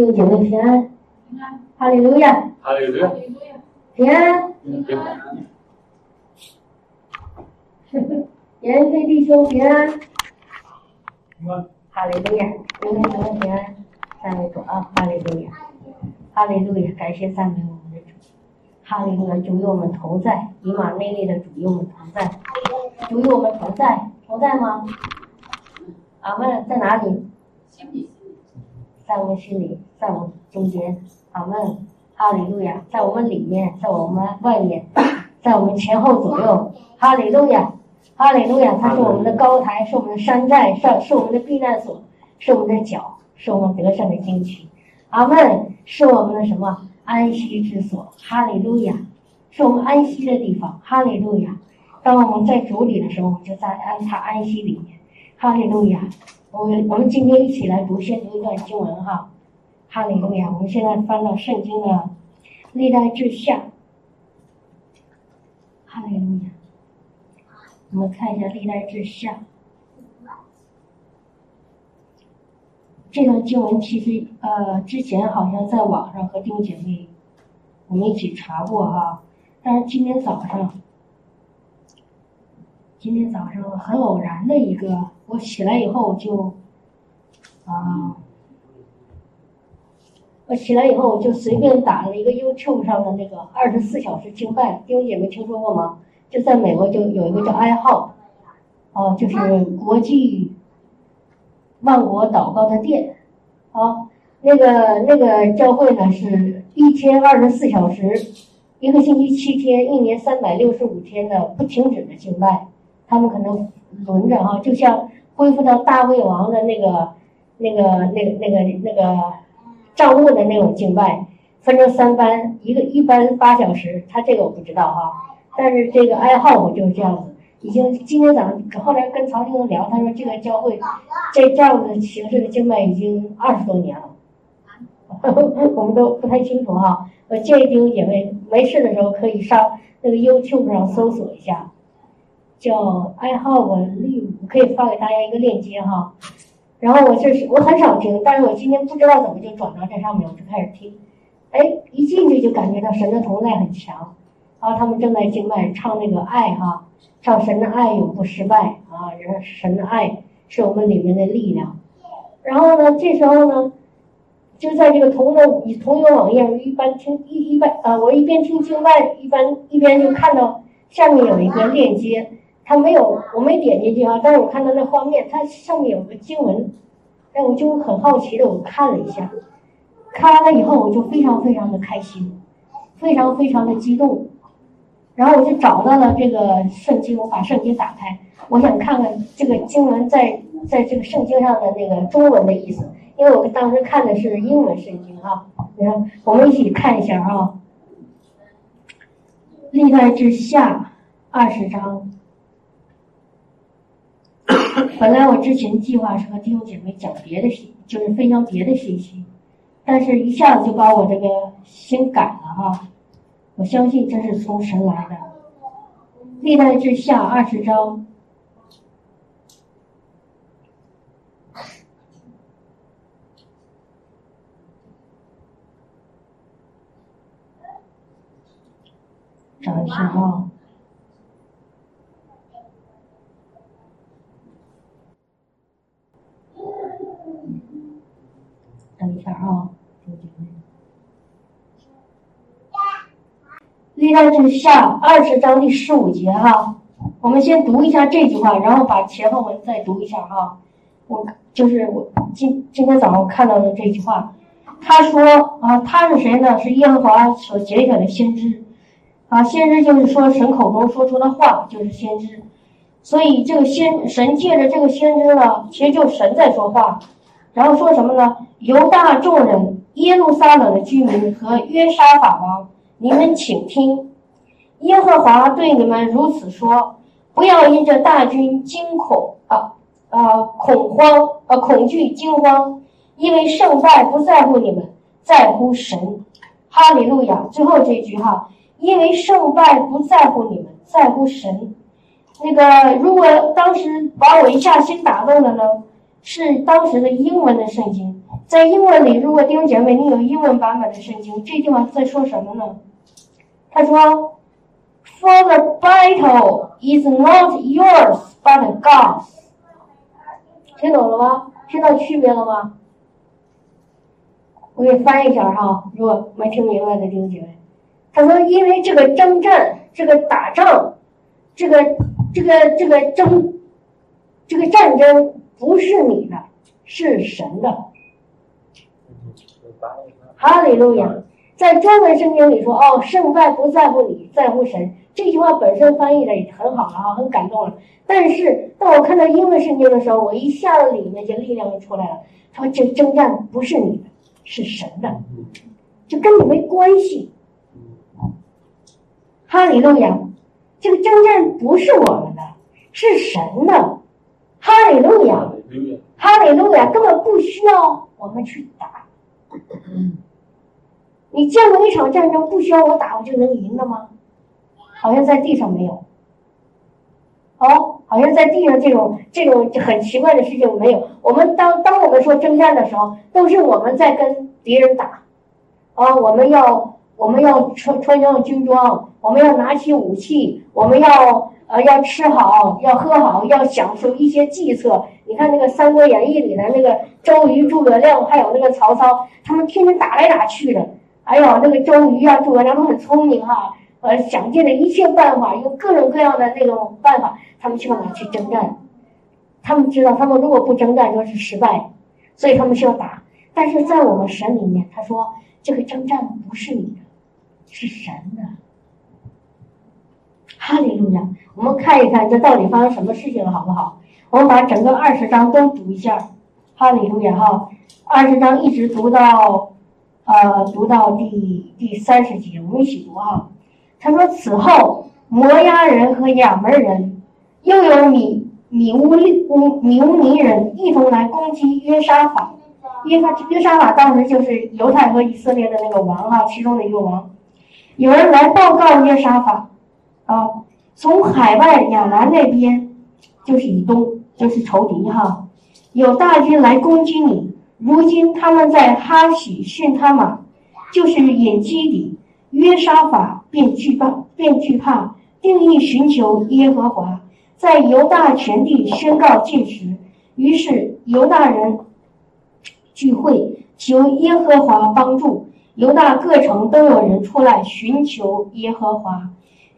弟兄姐妹平安，哈利路亚，哈利路亚，平安，平安，严飞弟兄平安，平安，哈利路亚，严飞姊妹平安，赞美主啊，哈利路亚，哈利路亚，感谢赞美我们的主，哈利路亚，主与我们同在，以马内利的主与我们同在，主与我们同在，同在吗？阿门，在哪里？在我们心里，在我们中间，阿门，哈利路亚，在我们里面，在我们外面，在我们前后左右，哈利路亚，哈利路亚，他是我们的高台，是我们的山寨，是是我们的避难所，是我们的脚，是我们得胜的旌旗，阿门，是我们的什么？安息之所，哈利路亚，是我们安息的地方，哈利路亚。当我们在主里的时候，我们就在安他安息里面，哈利路亚。我我们今天一起来读，先读一段经文哈，哈利路亚！我们现在翻到圣经的历代志下，哈利路亚。我们看一下历代志下，这段经文其实呃之前好像在网上和丁姐妹我们一起查过哈，但是今天早上，今天早上很偶然的一个。我起来以后就，啊，我起来以后就随便打了一个 YouTube 上的那个二十四小时经拜，弟兄姐妹听说过吗？就在美国就有一个叫爱好，哦，就是国际万国祷告的殿，啊，那个那个教会呢是一天二十四小时，一个星期七天，一年三百六十五天的不停止的经拜，他们可能轮着哈，就像。恢复到大卫王的那个、那个、那、个那个、那个账务的那种敬拜，分成三班，一个一班八小时，他这个我不知道哈，但是这个爱好我就是这样子，已经今天早上后来跟曹弟聊，他说这个教会这这样的形式的经脉已经二十多年了，我们都不太清楚哈。我建议弟兄姐妹没事的时候可以上那个 YouTube 上搜索一下。叫爱好文丽我，可以发给大家一个链接哈。然后我就是我很少听，但是我今天不知道怎么就转到这上面，我就开始听。哎，一进去就感觉到神的同在很强。然后他们正在经拜，唱那个爱哈，唱神的爱永不失败啊，然后神的爱是我们里面的力量。然后呢，这时候呢，就在这个同的同一个网页，一般听一一般呃，我一边听经拜，一般一边就看到下面有一个链接。他没有，我没点进去啊，但是我看到那画面，它上面有个经文，哎，我就很好奇的，我看了一下，看完了以后，我就非常非常的开心，非常非常的激动，然后我就找到了这个圣经，我把圣经打开，我想看看这个经文在在这个圣经上的那个中文的意思，因为我当时看的是英文圣经啊，你看，我们一起看一下啊，历代之下二十章。本来我之前计划是和弟兄姐妹讲别的信，就是分享别的信息，但是一下子就把我这个心改了哈。我相信这是从神来的。历代志下二十章，找一下啊。等一下啊，历代志下二十章第十五节哈，我们先读一下这句话，然后把前后文再读一下哈。我就是我今今天早上看到的这句话，他说啊，他是谁呢？是耶和华所拣选的先知啊，先知就是说神口中说出的话就是先知，所以这个先神借着这个先知呢，其实就神在说话。然后说什么呢？犹大众人、耶路撒冷的居民和约沙法王，你们请听，耶和华对你们如此说：不要因这大军惊恐啊啊恐慌啊恐惧惊慌，因为胜败不在乎你们，在乎神。哈利路亚！最后这句哈，因为胜败不在乎你们，在乎神。那个如果当时把我一下心打动了呢？是当时的英文的圣经。在英文里，如果弟兄姐妹你有英文版本的圣经，这地方在说什么呢？他说：“For the battle is not yours, but God's。”听懂了吗？听到区别了吗？我给翻译一下哈，如果没听明白的弟兄姐妹，他说：“因为这个征战，这个打仗，这个这个这个争，这个战争不是你的，是神的。”哈利路亚！在中文圣经里说：“哦，胜败不在乎你，在乎神。”这句话本身翻译的也很好了啊，很感动了。但是当我看到英文圣经的时候，我一下子里面就力量就出来了。他说：“这征战不是你的，是神的，就跟你没关系。”哈利路亚！这个征战不是我们的，是神的。哈利路亚！哈利路亚！根本不需要我们去打。你见过一场战争不需要我打我就能赢的吗？好像在地上没有。哦，好像在地上这种这种很奇怪的事情没有。我们当当我们说征战的时候，都是我们在跟敌人打。啊，我们要我们要穿穿上军装，我们要拿起武器，我们要呃要吃好，要喝好，要享受一些计策。你看那个《三国演义》里的那个周瑜、诸葛亮，还有那个曹操，他们天天打来打去的。哎呦，那个周瑜啊、诸葛亮都很聪明哈，呃，想尽了一切办法，用各种各样的那种办法，他们去干嘛？去征战。他们知道，他们如果不征战就是失败，所以他们需要打。但是在我们神里面，他说这个征战不是你的，是神的。哈利路亚！我们看一看这到底发生什么事情了，好不好？我们把整个二十章都读一下。哈利路亚！哈，二十章一直读到。呃，读到第第三十节，我们一起读哈。他说：“此后，摩押人和亚门人，又有米米乌利乌米乌尼人一同来攻击约沙法。约沙约沙法当时就是犹太和以色列的那个王啊，其中的一个王。有人来报告约沙法，啊，从海外亚兰那边，就是以东，就是仇敌哈，有大军来攻击你。”如今他们在哈喜逊他玛，就是隐基底约沙法，便惧怕，便惧怕，定义寻求耶和华，在犹大全地宣告禁食。于是犹大人聚会，求耶和华帮助。犹大各城都有人出来寻求耶和华。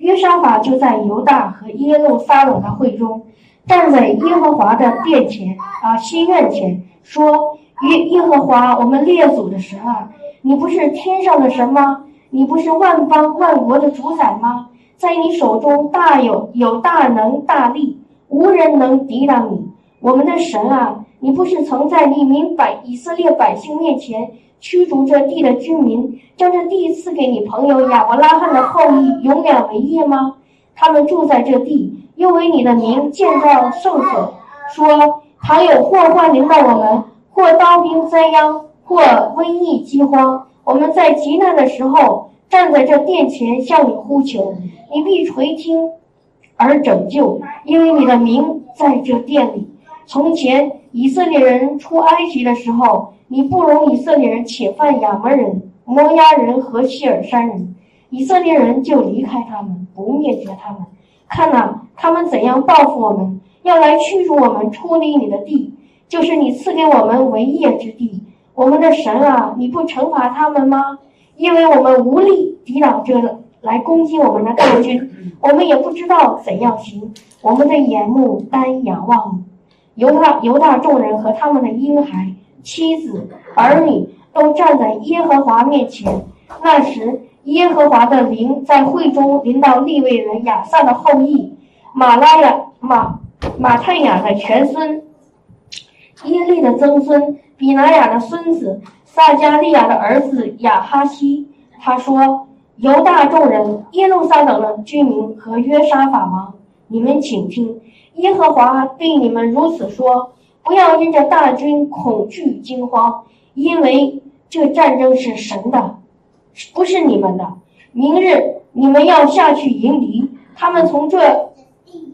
约沙法就在犹大和耶路撒冷的会中，站在耶和华的殿前啊，心院前说。耶耶和华，我们列祖的神啊，你不是天上的神吗？你不是万邦万国的主宰吗？在你手中大有有大能大力，无人能抵挡你。我们的神啊，你不是曾在你民百以色列百姓面前驱逐这地的居民，将这地赐给你朋友亚伯拉罕的后裔永远为业吗？他们住在这地，又为你的名建造圣所，说倘有祸患临到我们。或刀兵灾殃，或瘟疫饥荒，我们在极难的时候站在这殿前向你呼求，你必垂听而拯救，因为你的名在这殿里。从前以色列人出埃及的时候，你不容以色列人侵犯亚门人、摩押人和希尔山人，以色列人就离开他们，不灭绝他们。看呐，他们怎样报复我们，要来驱逐我们出离你的地。就是你赐给我们为业之地，我们的神啊，你不惩罚他们吗？因为我们无力抵挡这来攻击我们的大军，我们也不知道怎样行。我们的眼目单仰望，犹大犹大众人和他们的婴孩、妻子、儿女都站在耶和华面前。那时，耶和华的灵在会中临到利未人亚萨的后裔马拉雅马马太雅的全孙。耶利的曾孙比拿雅的孙子撒加利亚的儿子亚哈西，他说：“犹大众人、耶路撒冷的居民和约沙法王，你们请听，耶和华对你们如此说：不要因着大军恐惧惊慌，因为这战争是神的，不是你们的。明日你们要下去迎敌，他们从这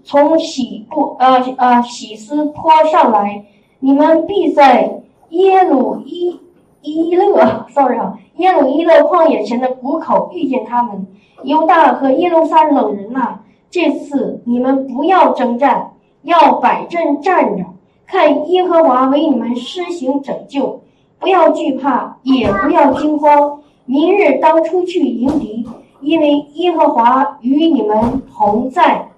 从喜布呃呃喜斯坡上来。”你们必在耶鲁伊伊勒，sorry 啊，耶鲁伊勒旷野前的谷口遇见他们。犹大和耶路撒冷人呐，这次你们不要征战，要摆阵站着，看耶和华为你们施行拯救。不要惧怕，也不要惊慌。明日当出去迎敌，因为耶和华与你们同在。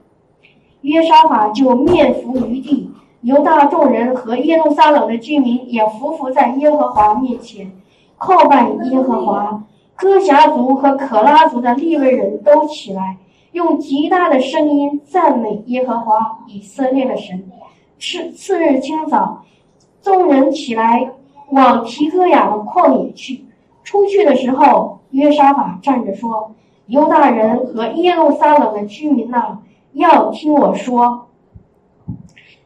约沙法就面伏于地，犹大众人和耶路撒冷的居民也伏伏在耶和华面前，叩拜耶和华。哥辖族和可拉族的利未人都起来，用极大的声音赞美耶和华以色列的神。次次日清早，众人起来往提戈雅的旷野去。出去的时候，约沙法站着说：“犹大人和耶路撒冷的居民呐，要听我说。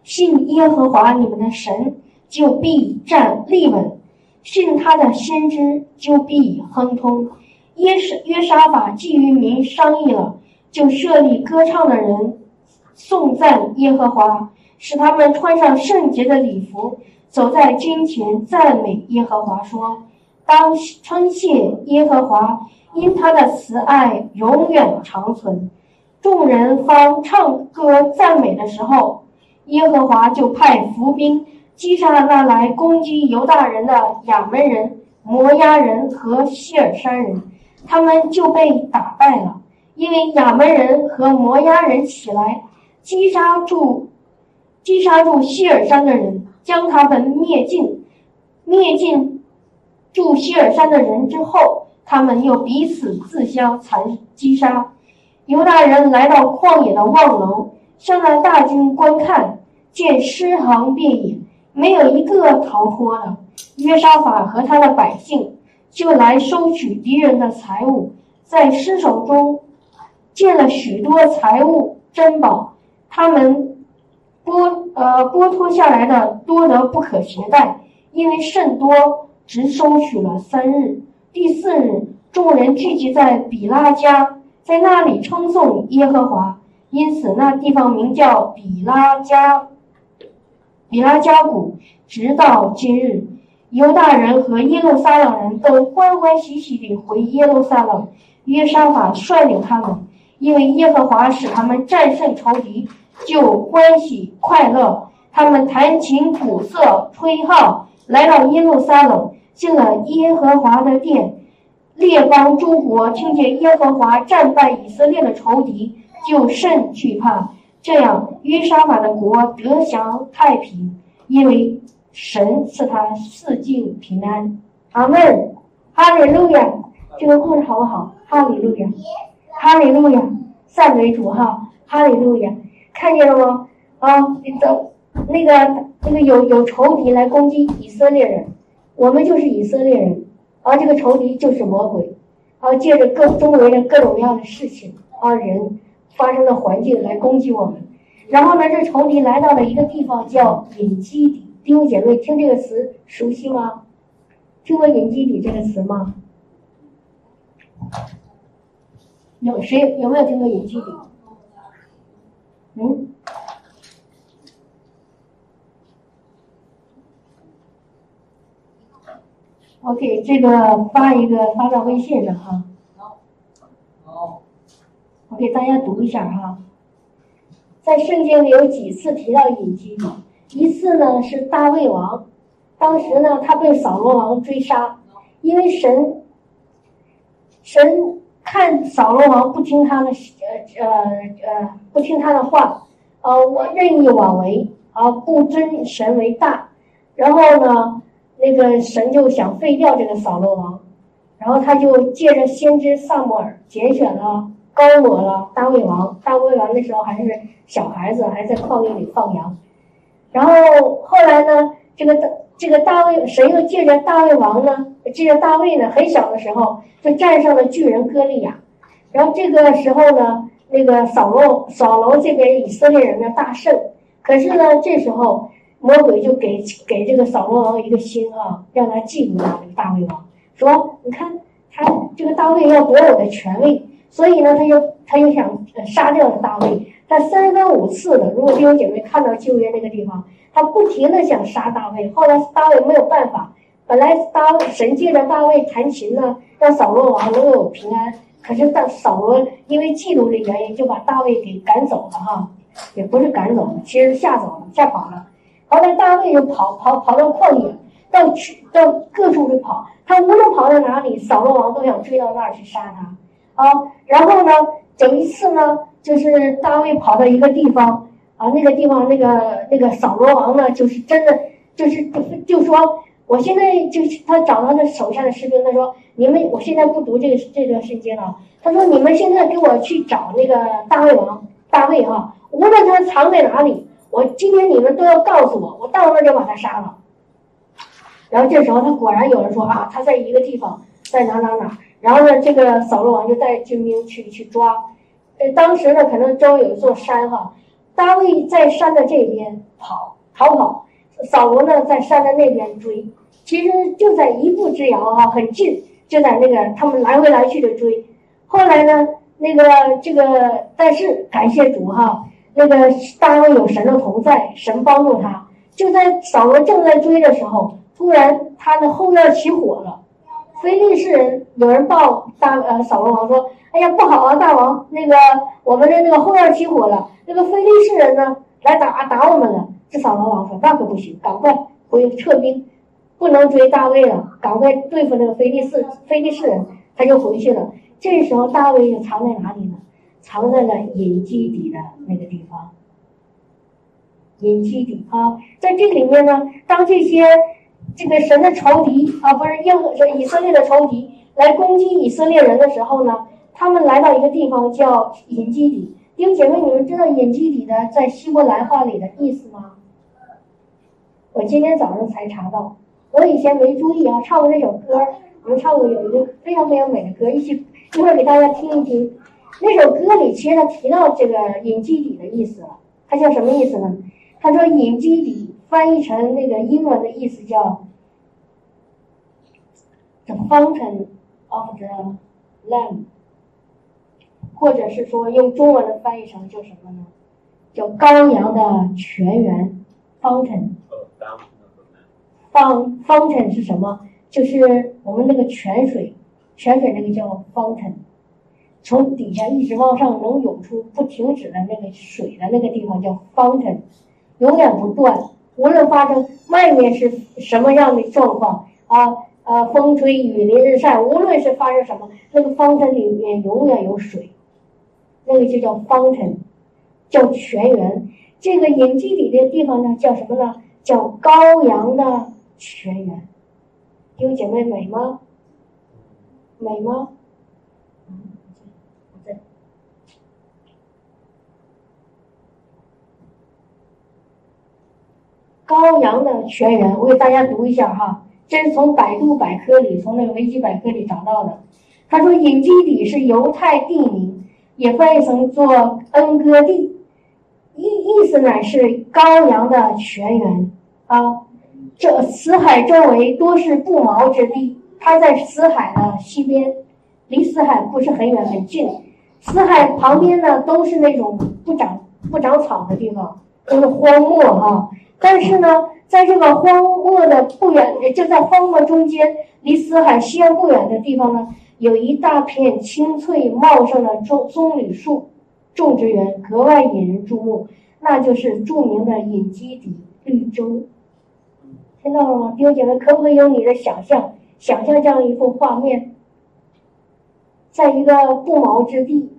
信耶和华你们的神，就必站立稳。”信他的先知就必亨通。约约沙法既与民商议了，就设立歌唱的人，颂赞耶和华，使他们穿上圣洁的礼服，走在军前赞美耶和华，说：“当称谢耶和华，因他的慈爱永远长存。”众人方唱歌赞美的时候，耶和华就派伏兵。击杀了那来攻击犹大人的亚门人、摩押人和希尔山人，他们就被打败了。因为亚门人和摩押人起来击杀住、击杀住希尔山的人，将他们灭尽。灭尽住希尔山的人之后，他们又彼此自相残击杀。犹大人来到旷野的望楼，向那大军观看，见尸横遍野。没有一个逃脱的。约沙法和他的百姓就来收取敌人的财物，在尸首中见了许多财物珍宝，他们剥呃剥脱下来的多得不可携带，因为甚多，只收取了三日。第四日，众人聚集在比拉加，在那里称颂耶和华，因此那地方名叫比拉加。比拉加谷，直到今日，犹大人和耶路撒冷人都欢欢喜喜地回耶路撒冷。约沙法率领他们，因为耶和华使他们战胜仇敌，就欢喜快乐。他们弹琴鼓瑟，吹号，来到耶路撒冷，进了耶和华的殿。列邦诸国听见耶和华战败以色列的仇敌，就甚惧怕。这样，约沙法的国得享太平，因为神赐他四境平安。阿门，哈利路亚！这个故事好不好？哈利路亚，哈利路亚，赞美主哈！哈利路亚，看见了吗？啊，你走，那个那个有有仇敌来攻击以色列人，我们就是以色列人，而这个仇敌就是魔鬼，啊，借着各周围的各种各样的事情啊人。发生的环境来攻击我们，然后呢，这仇敌来到了一个地方叫隐基底。弟兄姐妹，听这个词熟悉吗？听过隐基底这个词吗？有谁有没有听过隐基底？嗯？OK，这个发一个发到微信上哈。我给大家读一下哈，在圣经里有几次提到隐基底，一次呢是大卫王，当时呢他被扫罗王追杀，因为神神看扫罗王不听他的呃呃呃不听他的话，呃我任意妄为啊不尊神为大，然后呢那个神就想废掉这个扫罗王，然后他就借着先知萨摩尔拣选了。高罗了大卫王，大卫王那时候还是小孩子，还在旷野里放羊。然后后来呢，这个大这个大卫，神又借着大卫王呢，借着大卫呢，很小的时候就战胜了巨人歌利亚。然后这个时候呢，那个扫罗扫罗这边以色列人呢大胜。可是呢，这时候魔鬼就给给这个扫罗王一个心啊，让他嫉妒这个大卫王，说你看他这个大卫要夺我的权位。所以呢，他就他就想杀掉大卫，他三番五次的，如果弟兄姐妹看到旧约那个地方，他不停的想杀大卫，后来大卫没有办法，本来大卫神借着大卫弹琴呢，让扫罗王能有平安，可是大扫罗因为嫉妒的原因，就把大卫给赶走了哈，也不是赶走，其实吓走了，吓跑了。后来大卫就跑跑跑到旷野，到去到各处去跑，他无论跑到哪里，扫罗王都想追到那儿去杀他。啊。然后呢，有一次呢，就是大卫跑到一个地方啊，那个地方那个那个扫罗王呢，就是真的就是就就说，我现在就是他找到他手下的士兵，他说你们我现在不读这个这段圣经了，他说你们现在给我去找那个大卫王大卫哈，无论他藏在哪里。我今天你们都要告诉我，我到那儿就把他杀了。然后这时候他果然有人说啊，他在一个地方，在哪哪哪。然后呢，这个扫罗王就带军兵去去抓。呃，当时呢，可能周围有一座山哈，大卫在山的这边跑逃跑，扫罗呢在山的那边追。其实就在一步之遥哈，很近，就在那个他们来回来去的追。后来呢，那个这个，但是感谢主哈。那个大卫有神的同在，神帮助他。就在扫罗正在追的时候，突然他的后院起火了。非利士人有人报大呃扫罗王说：“哎呀，不好啊，大王，那个我们的那个后院起火了，那个非利士人呢来打打我们了。”这扫罗王说：“那可不行，赶快回撤兵，不能追大卫了，赶快对付那个非利士非利士人。”他就回去了。这时候大卫就藏在哪里呢？藏在了隐基底的那个地方，隐基底啊，在这里面呢，当这些这个神的仇敌啊，不是任何以色列的仇敌来攻击以色列人的时候呢，他们来到一个地方叫隐基底。弟兄姐妹，你们知道隐基底的在希伯来话里的意思吗？我今天早上才查到，我以前没注意啊。唱过那首歌，我们唱过有一个非常非常美的歌，一起一会儿给大家听一听。那首歌里其实他提到这个隐基底的意思了，它叫什么意思呢？他说隐基底翻译成那个英文的意思叫 the fountain of the lamb，或者是说用中文的翻译成叫什么呢？叫羔羊的泉源 fountain。方 fountain 是什么？就是我们那个泉水，泉水那个叫 fountain。从底下一直往上能涌出不停止的那个水的那个地方叫 fountain，永远不断，无论发生外面是什么样的状况啊啊，风吹雨淋日晒，无论是发生什么，那个方程里面永远有水，那个就叫方程叫泉源。这个隐基底的地方呢，叫什么呢？叫羔羊的泉源。弟兄姐妹美吗？美吗？羔羊的泉源，我给大家读一下哈，这是从百度百科里，从那个维基百科里找到的。他说，隐基底是犹太地名，也翻译成做恩戈地，意意思呢是羔羊的泉源啊。这死海周围多是不毛之地，它在死海的西边，离死海不是很远很近。死海旁边呢，都是那种不长不长草的地方，都是荒漠哈。但是呢，在这个荒漠的不远，就在荒漠中间，离死海西岸不远的地方呢，有一大片青翠茂盛的棕棕榈树种植园，格外引人注目。那就是著名的隐基底绿洲。听到了吗，弟兄姐妹？可不可以用你的想象，想象这样一幅画面，在一个不毛之地，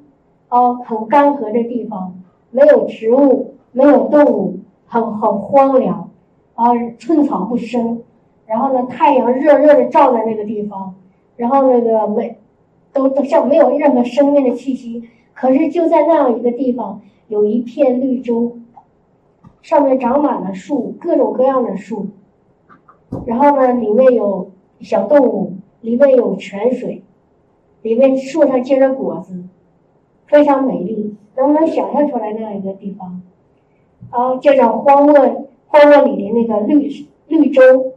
啊，很干涸的地方，没有植物，没有动物。很很荒凉，啊，寸草不生，然后呢，太阳热热的照在那个地方，然后那个没，都都像没有任何生命的气息。可是就在那样一个地方，有一片绿洲，上面长满了树，各种各样的树，然后呢，里面有小动物，里面有泉水，里面树上结着果子，非常美丽。能不能想象出来那样一个地方？啊，叫做荒漠，荒漠里的那个绿绿洲。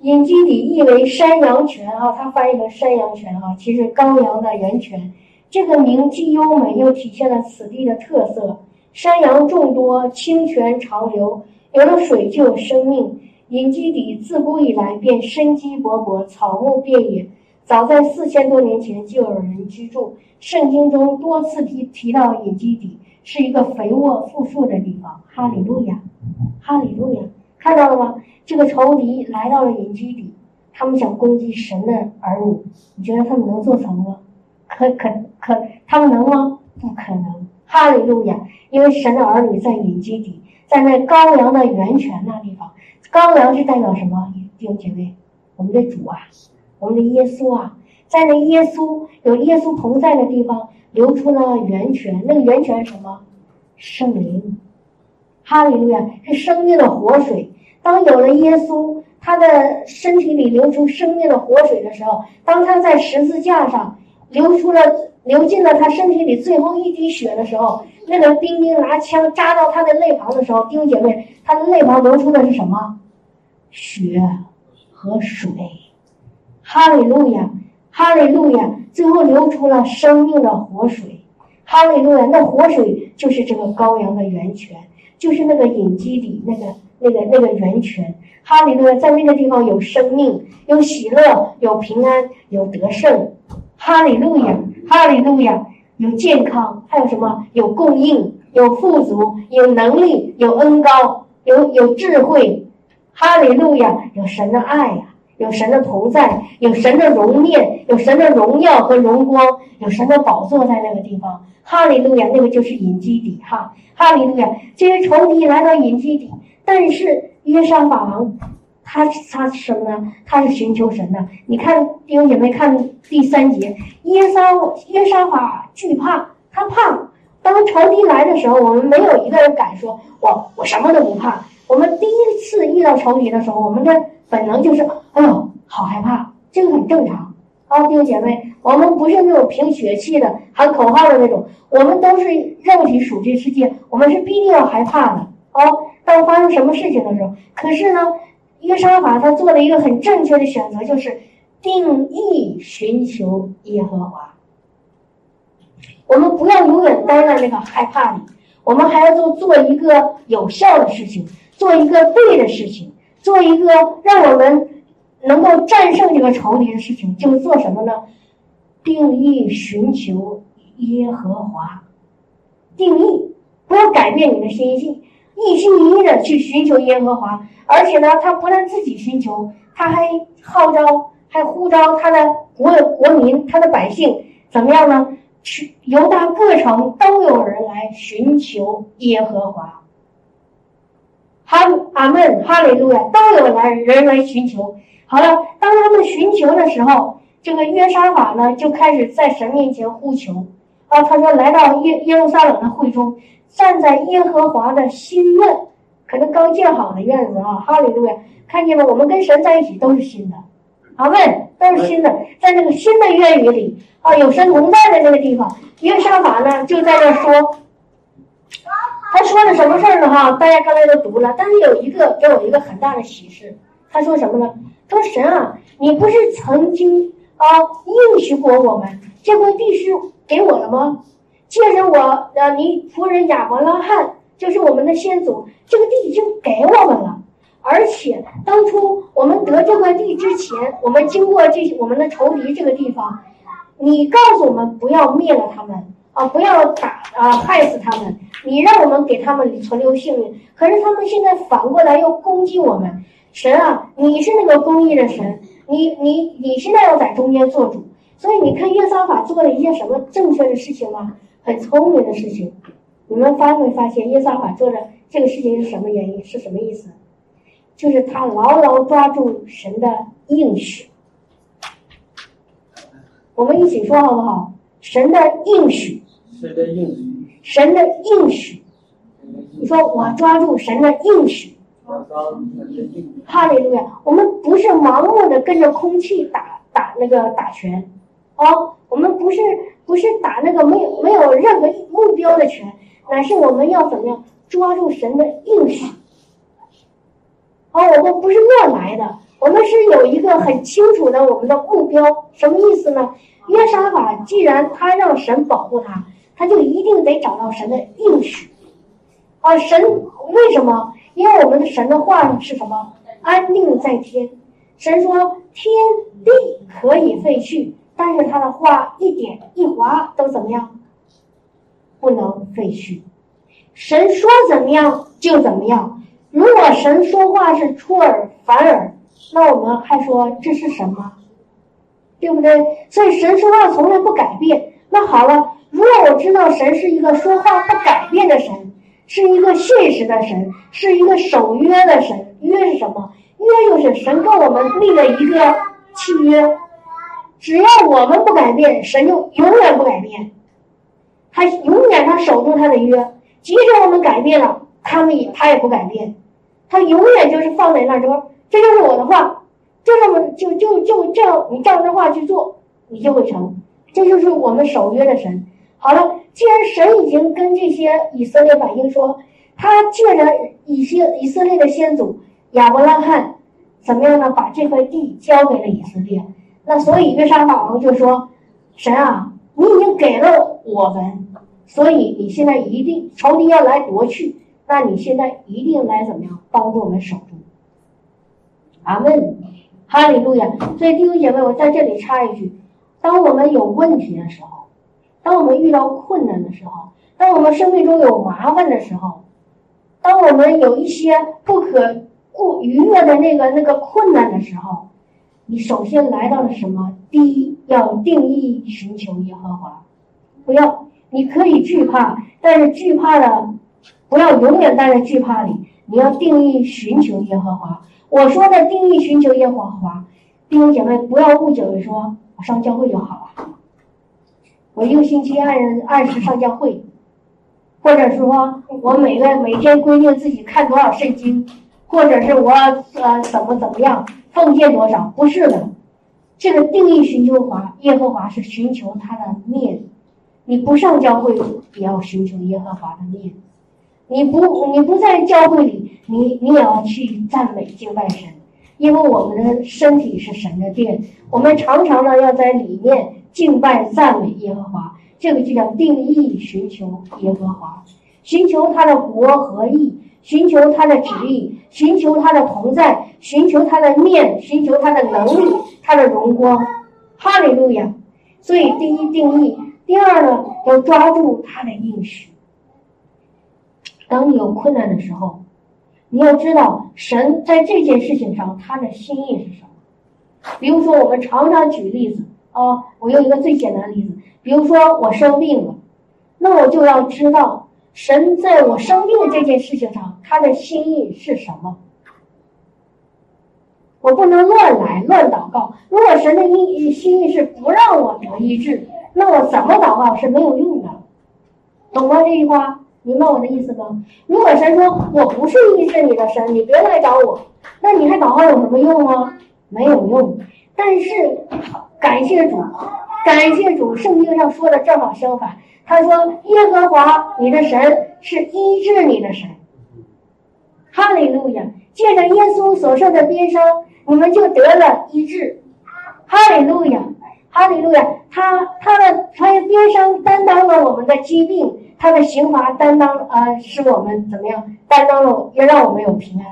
隐基底意为山羊泉啊，它翻译成山羊泉啊，其实羔羊的源泉，这个名既优美，又体现了此地的特色。山羊众多，清泉长流，有了水就有生命。隐基底自古以来便生机勃勃，草木遍野。早在四千多年前就有人居住。圣经中多次提提到隐基底是一个肥沃富庶的地方。哈利路亚，哈利路亚，看到了吗？这个仇敌来到了隐基底，他们想攻击神的儿女。你觉得他们能做成吗？可可可，他们能吗？不可能。哈利路亚，因为神的儿女在隐基底，在那羔羊的源泉那地方。羔羊是代表什么？弟兄姐妹，我们的主啊，我们的耶稣啊，在那耶稣有耶稣同在的地方，流出了源泉。那个源泉是什么？圣灵。哈利路亚，是生命的活水。当有了耶稣，他的身体里流出生命的活水的时候，当他在十字架上流出了、流进了他身体里最后一滴血的时候，那个兵丁拿枪扎到他的肋旁的时候，弟兄姐妹，他的肋旁流出的是什么？血和水，哈利路亚，哈利路亚，最后流出了生命的活水，哈利路亚。那活水就是这个羔羊的源泉，就是那个隐基底那个那个那个源泉，哈利路亚，在那个地方有生命，有喜乐，有平安，有得胜，哈利路亚，哈利路亚，有健康，还有什么？有供应，有富足，有能力，有恩高，有有智慧。哈利路亚，有神的爱呀，有神的同在，有神的容面，有神的荣耀和荣光，有神的宝座在那个地方。哈利路亚，那个就是隐基底哈。哈利路亚，这些仇敌来到隐基底，但是约沙法王，他他是什么呢？他是寻求神的。你看弟兄姐妹看第三节，耶沙约沙法惧怕，他怕。当仇敌来的时候，我们没有一个人敢说，我我什么都不怕。我们第一次遇到仇敌的时候，我们的本能就是，哎呦，好害怕，这个很正常。啊，弟兄姐妹，我们不是那种凭血气的喊口号的那种，我们都是肉体属这世界，我们是必定要害怕的。哦，当发生什么事情的时候，可是呢，约沙法他做了一个很正确的选择，就是定义寻求耶和华。我们不要永远待在那个害怕里，我们还要做做一个有效的事情。做一个对的事情，做一个让我们能够战胜这个仇敌的事情，就做什么呢？定义寻求耶和华，定义不要改变你的心性，一心一意的去寻求耶和华。而且呢，他不但自己寻求，他还号召，还呼召他的国国民，他的百姓怎么样呢？去犹大各城都有人来寻求耶和华。阿阿门，哈利路亚，都有来人来寻求。好了，当他们寻求的时候，这个约沙法呢就开始在神面前呼求。啊，他说来到耶耶路撒冷的会中，站在耶和华的新院，可能刚建好的院子啊，哈利路亚，看见了，我们跟神在一起都是新的。阿门，都是新的，在那个新的院宇里啊，有神同在的那个地方，约沙法呢就在那说。他说了什么事儿呢？哈，大家刚才都读了，但是有一个给我一个很大的启示。他说什么呢？他说：“神啊，你不是曾经啊应许过我们这块地是给我了吗？借着我啊，你仆人亚伯拉罕，就是我们的先祖，这个地已经给我们了。而且当初我们得这块地之前，我们经过这我们的仇敌这个地方，你告诉我们不要灭了他们。”啊！不要打啊，害死他们！你让我们给他们存留性命，可是他们现在反过来又攻击我们。神啊，你是那个公义的神，你你你现在要在中间做主。所以你看约沙法做了一件什么正确的事情吗？很聪明的事情。你们发没发现约沙法做的这个事情是什么原因？是什么意思？就是他牢牢抓住神的应许。我们一起说好不好？神的应许。神的应许，神的应许。你说我抓住神的应许。哈利路亚！我们不是盲目的跟着空气打打那个打拳，哦，我们不是不是打那个没有没有任何目标的拳，乃是我们要怎么样抓住神的应许。哦，我们不是乱来的，我们是有一个很清楚的我们的目标。什么意思呢？约沙法既然他让神保护他，他就一定得找到神的应许。啊，神为什么？因为我们的神的话是什么？安定在天。神说天地可以废去，但是他的话一点一划都怎么样？不能废去。神说怎么样就怎么样。如果神说话是出尔反尔，那我们还说这是什么？对不对？所以神说话从来不改变。那好了，如果我知道神是一个说话不改变的神，是一个信实的神，是一个守约的神。约是什么？约就是神跟我们立了一个契约，只要我们不改变，神就永远不改变。他永远他守住他的约，即使我们改变了，他们也他也不改变。他永远就是放在那儿说：“这就是我的话，就这么就就就这样，你照着话去做，你就会成。”这就是我们守约的神。好了，既然神已经跟这些以色列百姓说，他借着一些以色列的先祖亚伯拉罕，怎么样呢？把这块地交给了以色列。那所以约沙法王就说：“神啊，你已经给了我们，所以你现在一定仇敌要来夺去。”那你现在一定来怎么样帮助我们守住？阿门，哈利路亚！所以弟兄姐妹，我在这里插一句：当我们有问题的时候，当我们遇到困难的时候，当我们生命中有麻烦的时候，当我们有一些不可过逾越的那个那个困难的时候，你首先来到了什么？第一，要定义寻求耶和华，不要，你可以惧怕，但是惧怕的。不要永远待在惧怕里，你要定义寻求耶和华。我说的定义寻求耶和华，弟兄姐妹不要误解为说我上教会就好了，我一个星期按按时上教会，或者说我每个每天规定自己看多少圣经，或者是我呃怎么怎么样奉献多少，不是的。这个定义寻求华耶和华是寻求他的面，你不上教会也要寻求耶和华的面。你不，你不在教会里，你你也要去赞美敬拜神，因为我们的身体是神的殿，我们常常呢要在里面敬拜赞美耶和华，这个就叫定义寻求耶和华，寻求他的国和义，寻求他的旨意，寻求他的同在，寻求他的面，寻求他的能力，他的荣光，哈利路亚。所以第一定义，第二呢要抓住他的应许。当你有困难的时候，你要知道神在这件事情上他的心意是什么。比如说，我们常常举例子啊，我用一个最简单的例子，比如说我生病了，那我就要知道神在我生病这件事情上他的心意是什么。我不能乱来乱祷告。如果神的意心意是不让我得医治，那我怎么祷告是没有用的，懂吗？这句话。明白我的意思吗？如果神说我不是医治你的神，你别来找我，那你还祷告有什么用吗？没有用。但是感谢主，感谢主，圣经上说的正好相反。他说耶和华你的神是医治你的神。哈利路亚！借着耶稣所受的鞭伤，你们就得了医治。哈利路亚！哈利路亚！他他的他的鞭伤担当了我们的疾病。他的刑罚担当呃，使我们怎么样？担当了，也让我们有平安。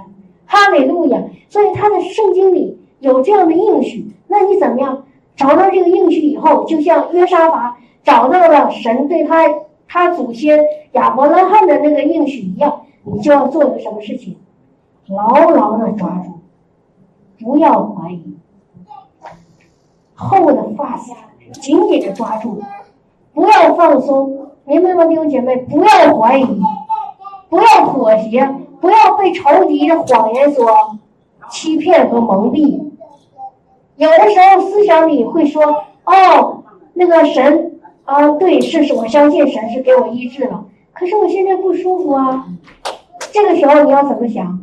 哈利路亚！所以他的圣经里有这样的应许。那你怎么样找到这个应许以后，就像约沙法找到了神对他他祖先亚伯拉罕的那个应许一样，你就要做一个什么事情？牢牢的抓住，不要怀疑，厚的发丝紧紧的抓住，不要放松。明白吗，弟兄姐妹？不要怀疑，不要妥协，不要被仇敌的谎言所欺骗和蒙蔽。有的时候思想里会说：“哦，那个神啊，对，是是，我相信神是给我医治了。可是我现在不舒服啊。”这个时候你要怎么想？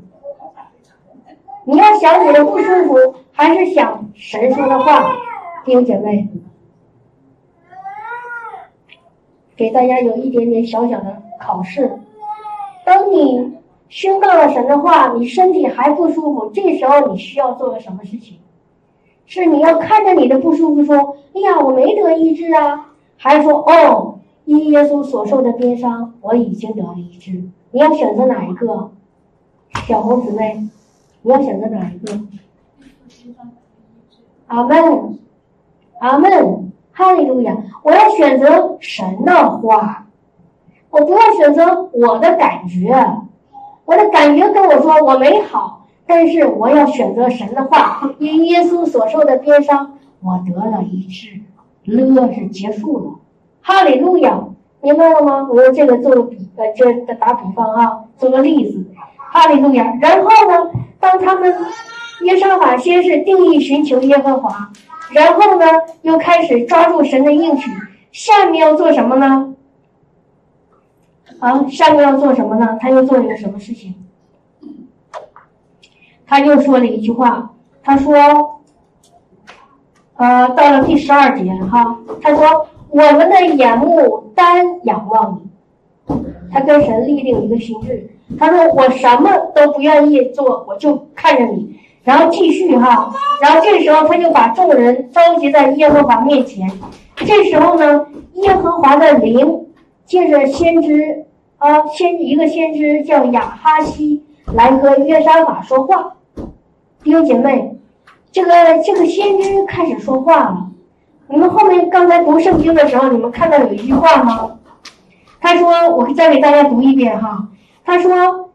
你要想你的不舒服，还是想神说的话，弟兄姐妹？给大家有一点点小小的考试。当你宣告了神的话，你身体还不舒服，这时候你需要做个什么事情？是你要看着你的不舒服说，哎呀，我没得医治啊，还是说，哦，因耶稣所受的鞭伤，我已经得了医治？你要选择哪一个？小红姊妹，你要选择哪一个？阿门，阿门，哈利路亚！我要选择神的话，我不要选择我的感觉。我的感觉跟我说我没好，但是我要选择神的话。因耶稣所受的鞭伤，我得了一治，乐是结束了。哈利路亚，明白了吗？我用这个做个比，呃，这打比方啊，做个例子。哈利路亚。然后呢，当他们耶沙法先是定义寻求耶和华，然后呢，又开始抓住神的应许。下面要做什么呢？啊，下面要做什么呢？他又做了一个什么事情？他又说了一句话，他说：“呃，到了第十二节哈，他说我们的眼目单仰望你。”他跟神立定一个心志，他说：“我什么都不愿意做，我就看着你。”然后继续哈，然后这时候他就把众人召集在耶和华面前。这时候呢，耶和华的灵借着先知。啊，先一个先知叫亚哈西来和约沙法说话。弟兄姐妹，这个这个先知开始说话了。你们后面刚才读圣经的时候，你们看到有一句话吗？他说：“我再给大家读一遍哈。”他说：“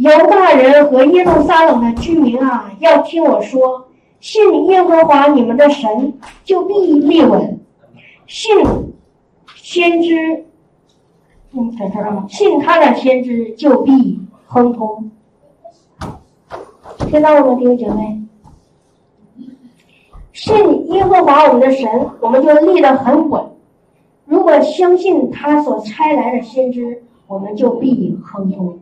犹大人和耶路撒冷的居民啊，要听我说，信耶和华你们的神，就必立稳；信先知。”嗯，在这儿啊，信他的先知就必亨通。听到了吗，弟兄姐妹？信耶和华我们的神，我们就立得很稳。如果相信他所差来的先知，我们就必亨通。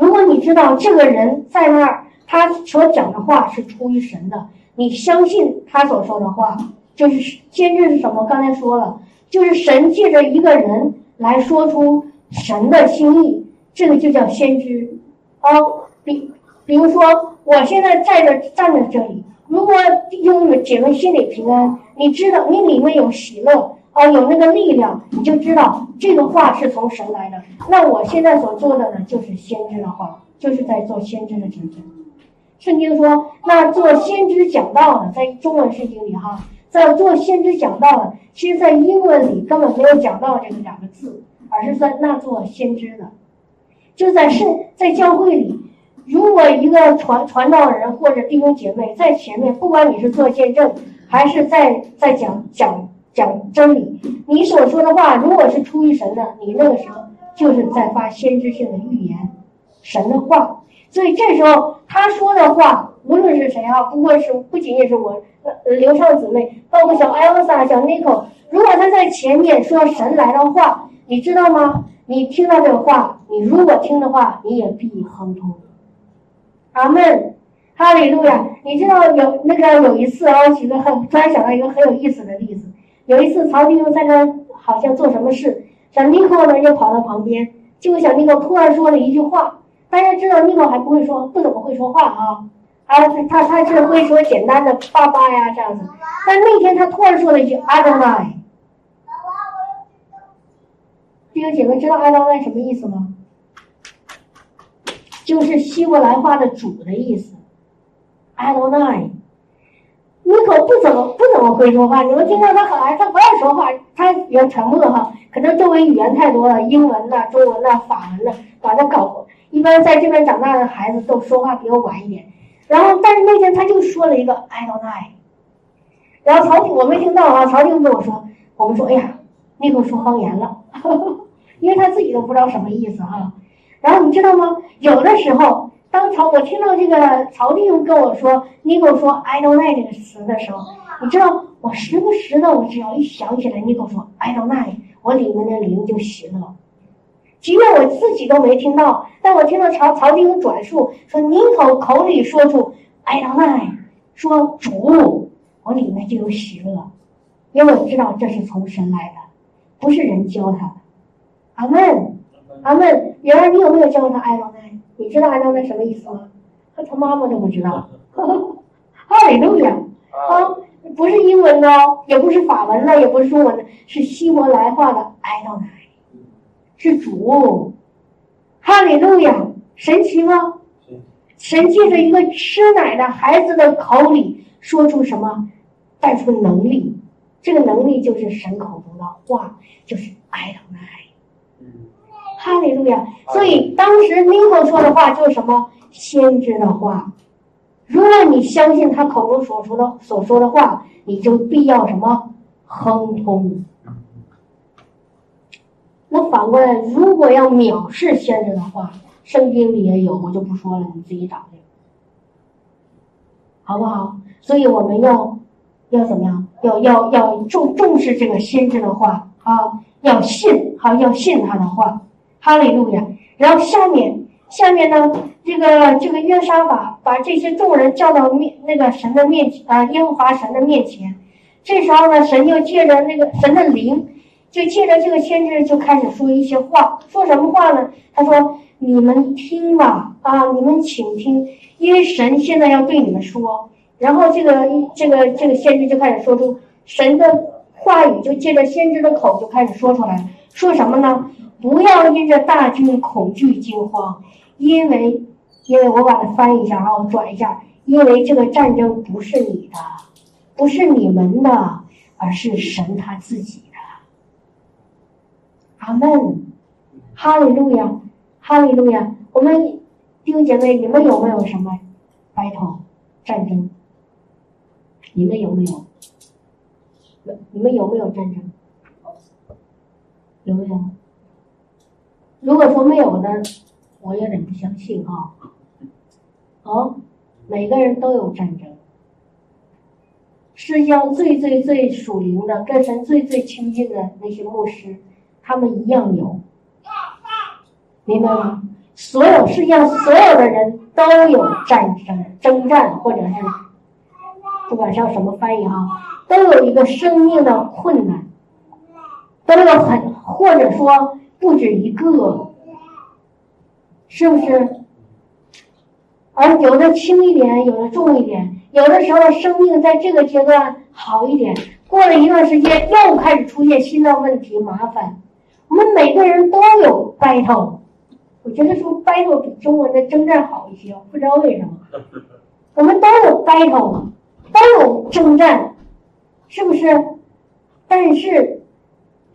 如果你知道这个人在那儿，他所讲的话是出于神的，你相信他所说的话，就是先知是什么？刚才说了。就是神借着一个人来说出神的心意，这个就叫先知哦。比比如说，我现在在这站在这里，如果用姐妹心里平安，你知道你里面有喜乐啊，有那个力量，你就知道这个话是从神来的。那我现在所做的呢，就是先知的话，就是在做先知的职责。圣经说，那做先知讲道的，在中文圣经里哈。在做先知讲道的，其实，在英文里根本没有讲道这个两个字，而是在那做先知的。就在圣在教会里，如果一个传传道人或者弟兄姐妹在前面，不管你是做见证，还是在在讲讲讲真理，你所说的话如果是出于神的，你那个时候就是在发先知性的预言，神的话。所以这时候他说的话，无论是谁啊，不过是不仅仅是我。呃，刘畅姊妹，包括小艾 s 莎、小 Nico，如果他在前面说神来的话，你知道吗？你听到这个话，你如果听的话，你也必亨通。阿门，哈利路亚！你知道有那个有一次啊，举个很突然想到一个很有意思的例子。有一次曹弟兄在那好像做什么事，小 Nico 呢又跑到旁边，结果小 Nico 突然说了一句话。大家知道 Nico 还不会说，不怎么会说话啊。啊，他他是会说简单的爸爸呀这样子，但那天他突然说了一句阿当奈。弟兄姐妹知道 "I don't know" 什么意思吗？就是希伯来话的主的意思。I don't know 当奈，尼可不怎么不怎么会说话，你们听到他很爱，他不爱说话，他比较沉默哈，可能周围语言太多了，英文呐、中文呐、法文呐，把他搞。一般在这边长大的孩子都说话比我晚一点。然后，但是那天他就说了一个 I don't know。然后曹婷我没听到啊，曹婷跟我说，我们说哎呀，那个说方言了，因为他自己都不知道什么意思哈。然后你知道吗？有的时候，当曹我听到这个曹弟兄跟我说，你跟我说 I don't know 这个词的时候，你知道我时不时的，我只要一想起来你跟我说 I don't know，我里面的灵就喜乐。即便我自己都没听到，但我听到曹曹弟兄转述说，你口口里说出“艾当奈”，说主，我里面就有喜乐，因为我知道这是从神来的，不是人教他的。阿门，阿门。原来你有没有教他“艾当奈”？你知道“艾当奈”什么意思吗？他他妈妈都不知道。哈利路亚啊，不是英文的哦，也不是法文的，也不是中文的，是希伯来话的哀悼奶，是主，哈利路亚，神奇吗？神借着一个吃奶的孩子的口里说出什么，带出能力，这个能力就是神口中的话，就是哀悼奶。哈利路亚！所以当时尼哥说的话就是什么先知的话。如果你相信他口中所说的所说的话，你就必要什么亨通。那反过来，如果要藐视先知的话，圣经里也有，我就不说了，你自己找去，好不好？所以我们要要怎么样？要要要重重视这个先知的话啊，要信，好要信他的话。哈利路亚！然后下面，下面呢，这个这个约沙法把这些众人叫到面那个神的面前啊，耶和华神的面前。这时候呢，神就借着那个神的灵，就借着这个先知就开始说一些话。说什么话呢？他说：“你们听吧，啊，你们请听，因为神现在要对你们说。”然后这个这个这个先知就开始说出神的话语，就借着先知的口就开始说出来，说什么呢？不要因着大军恐惧惊慌，因为，因为我把它翻译一下啊，我转一下，因为这个战争不是你的，不是你们的，而是神他自己的。阿门，哈利路亚，哈利路亚。我们弟兄姐妹，你们有没有什么 battle 战争？你们有没有？你们有没有战争？有没有？如果说没有呢，我有点不相信哈。哦，每个人都有战争。世界上最最最属灵的、跟神最最亲近的那些牧师，他们一样有，明白吗？所有世界上所有的人都有战争、征战，或者是不管是要什么翻译哈，都有一个生命的困难，都有很或者说。不止一个，是不是？而有的轻一点，有的重一点，有的时候生命在这个阶段好一点，过了一段时间又开始出现新的问题麻烦。我们每个人都有 battle，我觉得说 battle 比中文的征战好一些，不知道为什么。我们都有 battle，都有征战，是不是？但是。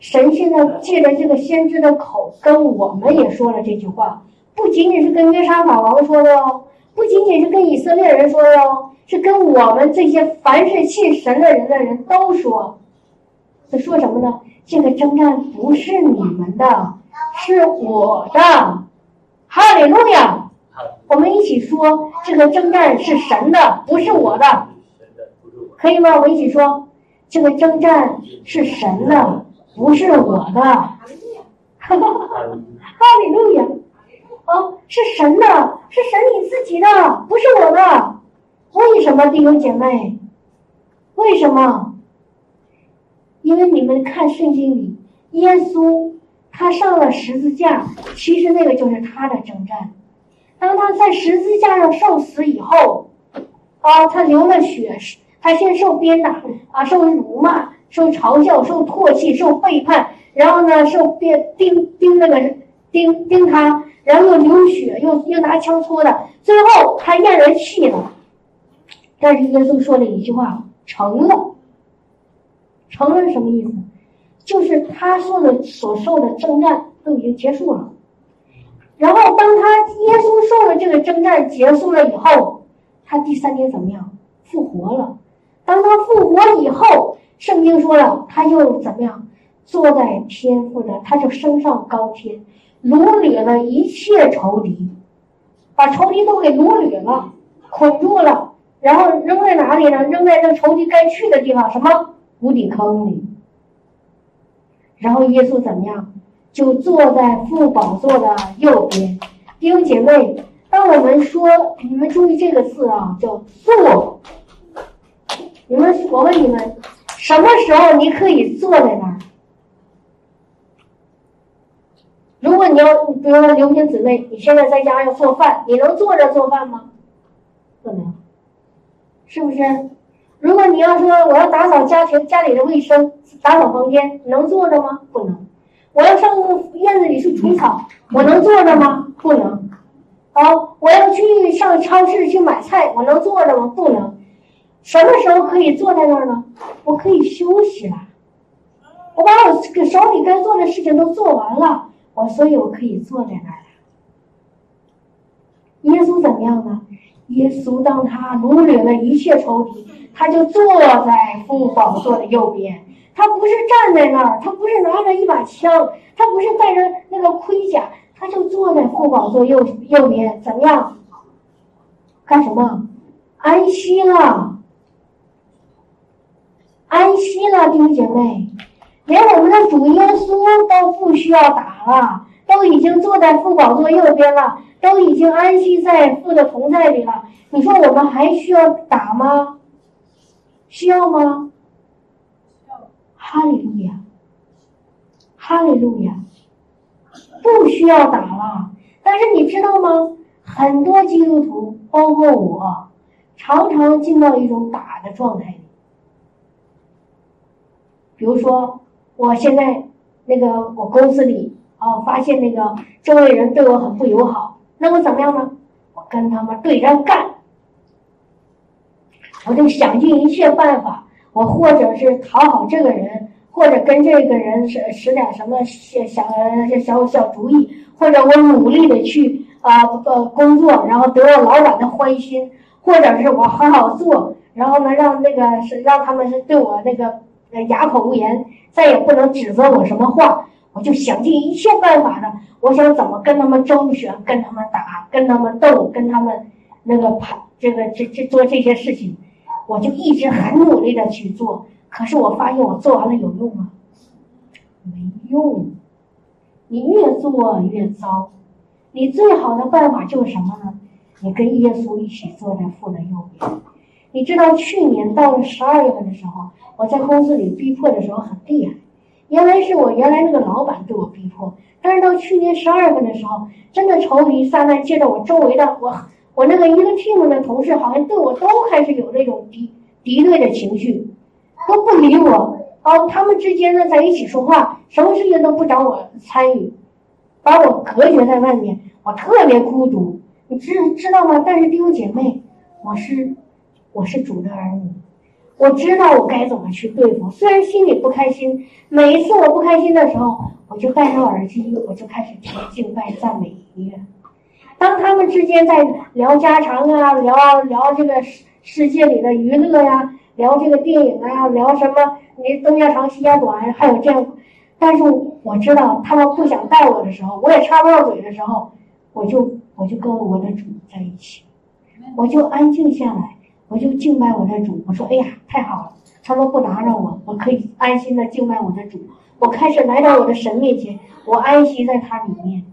神现在借着这个先知的口跟我们也说了这句话，不仅仅是跟约沙法王说的哦，不仅仅是跟以色列人说的哦，是跟我们这些凡是信神的人的人都说。他说什么呢？这个征战不是你们的，是我的。哈利路亚！我们一起说，这个征战是神的，不是我的。可以吗？我们一起说，这个征战是神的。不是我的，哈哈哈哈利路亚，啊，是神的，是神你自己的，不是我的。为什么弟兄姐妹？为什么？因为你们看圣经里，耶稣他上了十字架，其实那个就是他的征战。当他在十字架上受死以后，啊，他流了血，他先受鞭打，啊，受辱骂。受嘲笑，受唾弃，受背叛，然后呢，受别钉钉那个钉钉他，然后又流血，又又拿枪戳的，最后他咽了气了。但是耶稣说了一句话：“成了。”成了是什么意思？就是他说的所受的征战都已经结束了。然后当他耶稣受了这个征战结束了以后，他第三天怎么样？复活了。当他复活以后。圣经说了，他就怎么样，坐在天父的，他就升上高天，掳掠了一切仇敌，把仇敌都给掳掠了，捆住了，然后扔在哪里呢？扔在这仇敌该去的地方，什么无底坑里。然后耶稣怎么样，就坐在父宝座的右边。弟兄姐妹，当我们说，你们注意这个字啊，叫坐。你们，我问你们。什么时候你可以坐在那儿？如果你要，比如说刘平姊妹，你现在在家要做饭，你能坐着做饭吗？不能。是不是？如果你要说我要打扫家庭家里的卫生，打扫房间，你能坐着吗？不能。我要上院子里去除草，我能坐着吗？不能。好，我要去上超市去买菜，我能坐着吗？不能。什么时候可以坐在那儿呢？我可以休息了。我把我手里该做的事情都做完了，我所以我可以坐在那儿了。耶稣怎么样呢？耶稣当他掳掠了一切仇敌，他就坐在父宝座的右边。他不是站在那儿，他不是拿着一把枪，他不是带着那个盔甲，他就坐在父宝座右右边。怎么样？干什么？安息了，安息了，弟兄姐妹。连我们的主耶稣都不需要打了，都已经坐在父宝座右边了，都已经安息在父的同在里了。你说我们还需要打吗？需要吗？哈利路亚，哈利路亚，不需要打了。但是你知道吗？很多基督徒，包括我，常常进到一种打的状态。比如说。我现在那个我公司里啊，发现那个周围人对我很不友好，那我怎么样呢？我跟他们对着干，我就想尽一切办法，我或者是讨好这个人，或者跟这个人使使点什么小小小小主意，或者我努力的去啊呃工作，然后得到老板的欢心，或者是我好好做，然后呢让那个是让他们是对我那个哑口无言。再也不能指责我什么话，我就想尽一切办法呢，我想怎么跟他们周旋，跟他们打，跟他们斗，跟他们那个排这个这这做这些事情，我就一直很努力的去做。可是我发现我做完了有用吗？没用，你越做越糟。你最好的办法就是什么呢？你跟耶稣一起坐在父的右边。你知道去年到了十二月份的时候。我在公司里逼迫的时候很厉害，原来是我原来那个老板对我逼迫，但是到去年十二月份的时候，真的仇敌撒旦借着我周围的我我那个一个 team 的同事，好像对我都开始有那种敌敌对的情绪，都不理我，哦，他们之间呢在一起说话，什么事情都不找我参与，把我隔绝在外面，我特别孤独，你知知道吗？但是弟兄姐妹，我是我是主的儿女。我知道我该怎么去对付，虽然心里不开心。每一次我不开心的时候，我就戴上耳机，我就开始听敬拜赞美音乐。当他们之间在聊家常啊，聊聊这个世世界里的娱乐呀，聊这个电影啊，聊什么你东家长西家短，还有这样。但是我知道他们不想带我的时候，我也插不上嘴的时候，我就我就跟我的主在一起，我就安静下来。我就敬拜我的主，我说：“哎呀，太好了！他们不打扰我，我可以安心的敬拜我的主。我开始来到我的神面前，我安息在他里面。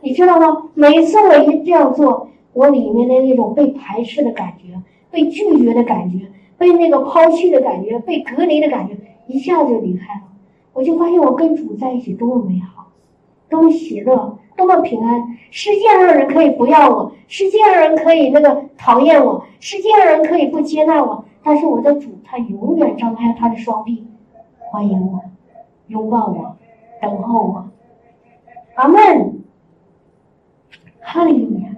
你知道吗？每次我一这样做，我里面的那种被排斥的感觉、被拒绝的感觉、被那个抛弃的感觉、被隔离的感觉，一下就离开了。我就发现我跟主在一起多么美好，多么喜乐。”多么平安！世界上人可以不要我，世界上人可以那个讨厌我，世界上人可以不接纳我，但是我的主他永远张开他的双臂，欢迎我，拥抱我，等候我。阿门！哈利路亚，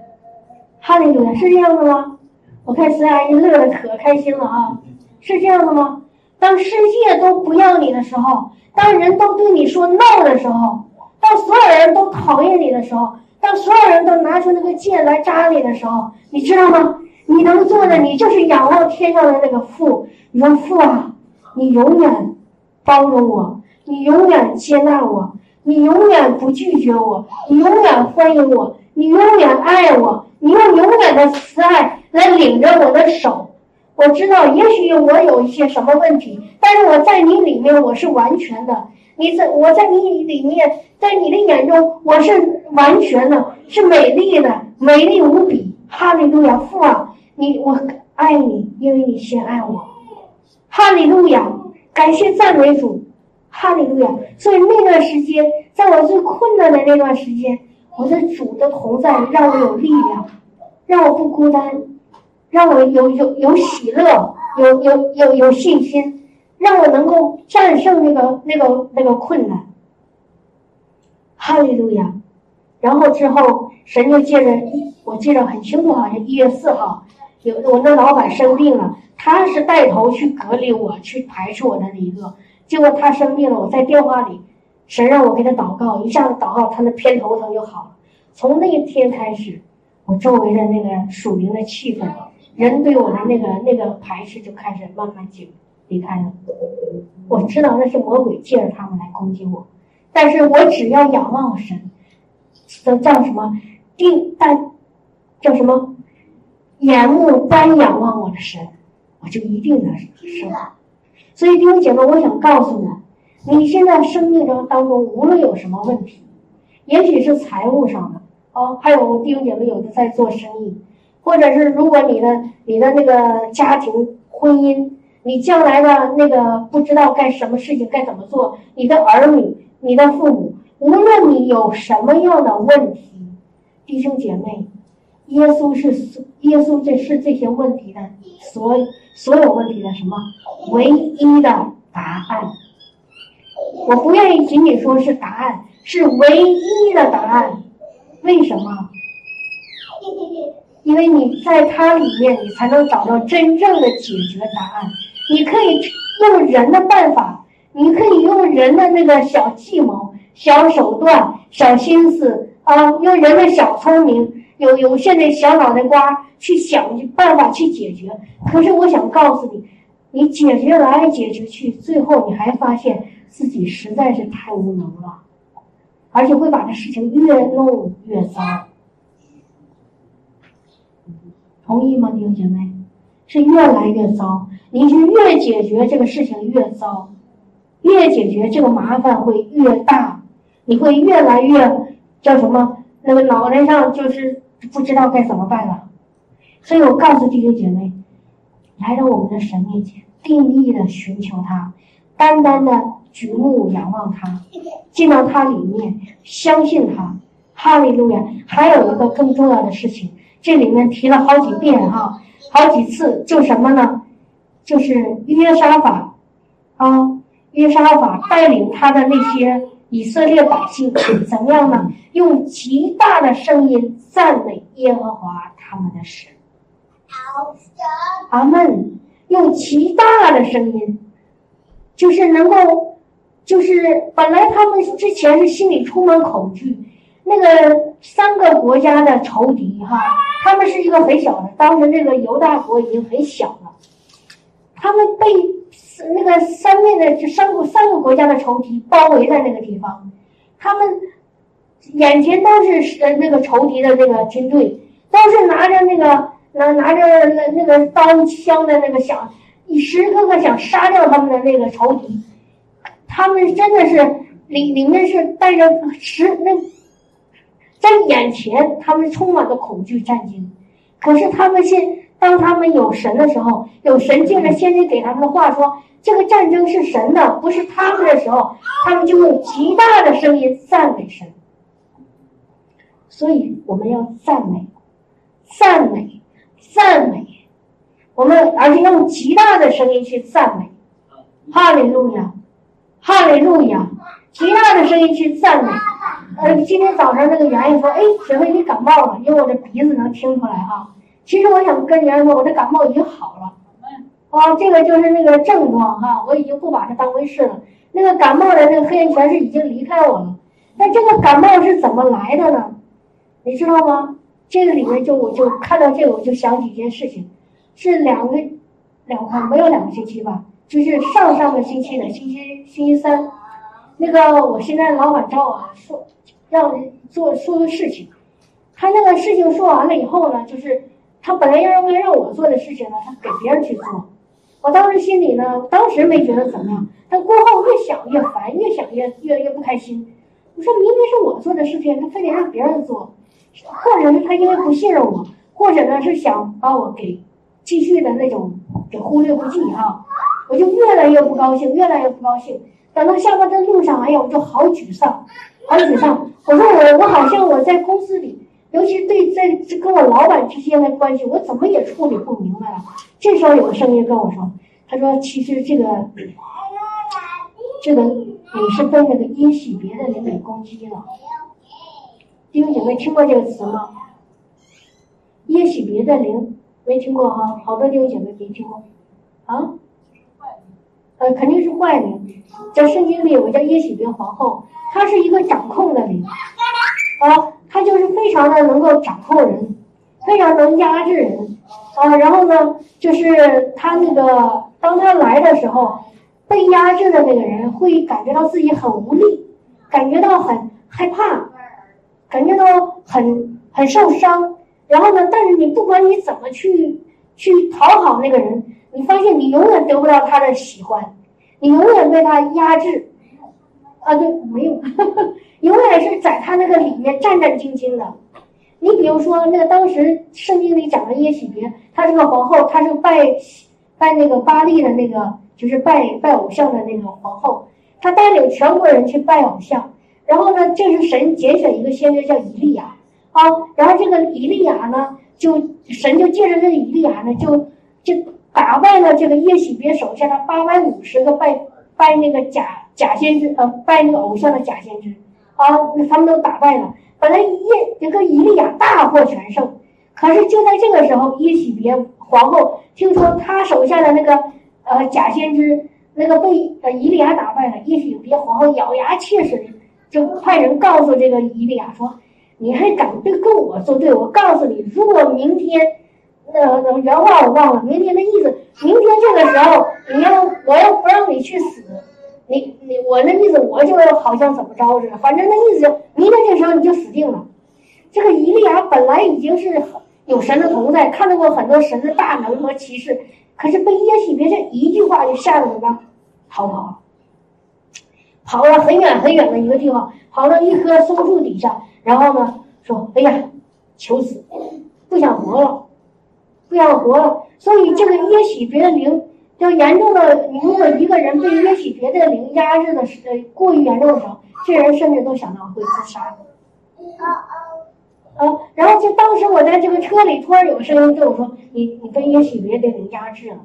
哈利路亚，是这样的吗？我看孙阿姨乐的可开心了啊！是这样的吗？当世界都不要你的时候，当人都对你说 no 的时候。当所有人都讨厌你的时候，当所有人都拿出那个剑来扎你的时候，你知道吗？你能做的，你就是仰望天上的那个父。你说父啊，你永远包容我，你永远接纳我，你永远不拒绝我，你永远欢迎我，你永远爱我，你用永远的慈爱来领着我的手。我知道，也许我有一些什么问题，但是我在你里面我是完全的。你在我在你里面，在你的眼中，我是完全的，是美丽的，美丽无比。哈利路亚，父啊，你我爱你，因为你先爱我。哈利路亚，感谢赞美主。哈利路亚。所以那段时间，在我最困难的那段时间，我的主的同在让我有力量，让我不孤单。让我有有有喜乐，有有有有信心，让我能够战胜那个那个那个困难。哈利路亚！然后之后，神就借着一，我记得很清楚，好像一月四号，有我那老板生病了，他是带头去隔离我，去排斥我的那一个。结果他生病了，我在电话里，神让我给他祷告，一下子祷告，他那偏头疼就好了。从那一天开始，我周围的那个属灵的气氛，人对我的那个那个排斥就开始慢慢减离开了。我知道那是魔鬼借着他们来攻击我。但是我只要仰望神，叫叫什么？定但叫什么？眼目单仰望我的神，我就一定能胜。所以弟兄姐妹，我想告诉你，你现在生命中当中无论有什么问题，也许是财务上的哦，还有弟兄姐妹有的在做生意，或者是如果你的你的那个家庭婚姻，你将来的那个不知道干什么事情该怎么做，你的儿女。你的父母，无论你有什么样的问题，弟兄姐妹，耶稣是耶稣，这是这些问题的所所有问题的什么唯一的答案？我不愿意仅仅说是答案，是唯一的答案。为什么？因为你在它里面，你才能找到真正的解决答案。你可以用人的办法。你可以用人的那个小计谋、小手段、小心思啊，用人的小聪明，有有限的小脑袋瓜去想办法去解决。可是我想告诉你，你解决来解决去，最后你还发现自己实在是太无能了，而且会把这事情越弄越糟。同意吗，弟兄姐妹？是越来越糟，你就越解决这个事情越糟。越解决这个麻烦会越大，你会越来越叫什么？那个脑袋上就是不知道该怎么办了。所以我告诉弟兄姐妹，来到我们的神面前，定义的寻求他，单单的举目仰望他，进到他里面，相信他。哈利路亚！还有一个更重要的事情，这里面提了好几遍哈，好几次，就什么呢？就是约沙法啊。约沙法带领他的那些以色列百姓怎么样呢？用极大的声音赞美耶和华他们的神。阿门。用极大的声音，就是能够，就是本来他们之前是心里充满恐惧，那个三个国家的仇敌哈，他们是一个很小的，当时那个犹大国已经很小了，他们被。那个三面的三个三个国家的仇敌包围在那个地方，他们眼前都是那个仇敌的那个军队，都是拿着那个拿拿着那那个刀枪的那个想，时时刻刻想杀掉他们的那个仇敌，他们真的是里里面是带着实那，在眼前他们充满了恐惧战惊，可是他们现当他们有神的时候，有神借着先知给他们的话说。这个战争是神的，不是他们的时候，他们就用极大的声音赞美神。所以我们要赞美，赞美，赞美。我们而且用极大的声音去赞美，哈利路亚，哈利路亚，极大的声音去赞美。呃，今天早上那个圆圆说：“哎，雪妹你感冒了，因为我的鼻子能听出来哈。”其实我想跟圆圆说，我的感冒已经好了。啊，这个就是那个症状哈，我已经不把它当回事了。那个感冒的那个黑眼圈是已经离开我了。那这个感冒是怎么来的呢？你知道吗？这个里面就我就看到这个，我就想起一件事情，是两个两个没有两个星期吧，就是上上个星期的星期星期三，那个我现在老板找我说让做说个事情，他那个事情说完了以后呢，就是他本来要让让我做的事情呢，他给别人去做。我当时心里呢，当时没觉得怎么样，但过后越想越烦，越想越越越不开心。我说明明是我做的事情，他非得让别人做，或者是他因为不信任我，或者呢是想把我给继续的那种给忽略不计哈，我就越来越不高兴，越来越不高兴。等到下班的路上，哎呀，我就好沮丧，好沮丧。我说我我好像我在公司里，尤其对这这跟我老板之间的关系，我怎么也处理不明白了。这时候有个声音跟我说：“他说其实这个这个你是被那个耶喜别的人给攻击了。”弟兄姐妹听过这个词吗？耶喜别的灵没听过哈，好多弟兄姐妹没听过啊。呃，肯定是坏灵。在圣经里有个叫耶喜别皇后，她是一个掌控的灵啊，她就是非常的能够掌控人，非常能压制人啊。然后呢，就是她那个当她来的时候，被压制的那个人会感觉到自己很无力，感觉到很害怕，感觉到很很受伤。然后呢，但是你不管你怎么去去讨好那个人。你发现你永远得不到他的喜欢，你永远被他压制，啊，对，没有，永远是在他那个里面战战兢兢的。你比如说，那个当时圣经里讲的耶喜别，她是个皇后，她是拜拜那个巴利的那个，就是拜拜偶像的那个皇后，她带领全国人去拜偶像。然后呢，这是神拣选一个先知叫以利亚啊，然后这个以利亚呢，就神就借着这个以利亚呢，就就。打败了这个耶喜别手下的八百五十个拜拜那个假假先知呃拜那个偶像的假先知啊，他们都打败了。本来耶这个伊利亚大获全胜，可是就在这个时候，耶喜别皇后听说他手下的那个呃假先知那个被呃伊利亚打败了，耶喜别皇后咬牙切齿就派人告诉这个伊利亚说：“你还敢对跟我作对？我告诉你，如果明天。”那那原话我忘了，明天的意思，明天这个时候你要我要不让你去死，你你我那意思我就好像怎么着似的，反正那意思，明天这时候你就死定了。这个伊利亚本来已经是有神的同在，看到过很多神的大能和骑士，可是被耶洗别这一句话就吓得怎么着，逃跑了，跑了很远很远的一个地方，跑到一棵松树底下，然后呢说：“哎呀，求死，不想活了。”不想活了，所以这个耶喜别的灵就严重的。如果一个人被耶喜别的灵压制的时，呃，过于严重的时候，这人甚至都想到会自杀。啊，然后就当时我在这个车里，突然有个声音对我说：“你你被耶喜别的灵压制了。”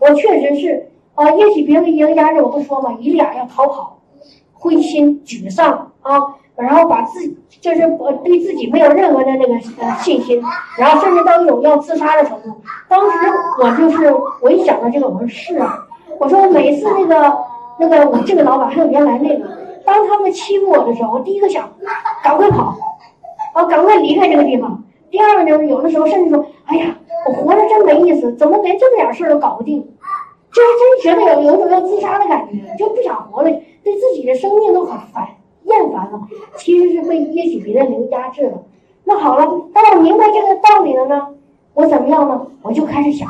我确实是啊，耶喜别的灵压制，我不说嘛，一俩要逃跑，灰心沮丧啊。就是我对自己没有任何的那个呃信心，然后甚至到一种要自杀的程度。当时我就是我一想到这个，我说是啊，我说每次那个那个我这个老板还有原来那个，当他们欺负我的时候，我第一个想赶快跑，啊赶快离开这个地方。第二个呢，有的时候甚至说，哎呀，我活着真没意思，怎么连这么点事儿都搞不定？就是真觉得有有种要自杀的感觉，就不想活了，对自己的生命都很烦。厌烦了，其实是被耶许别的灵压制了。那好了，当我明白这个道理了呢，我怎么样呢？我就开始想，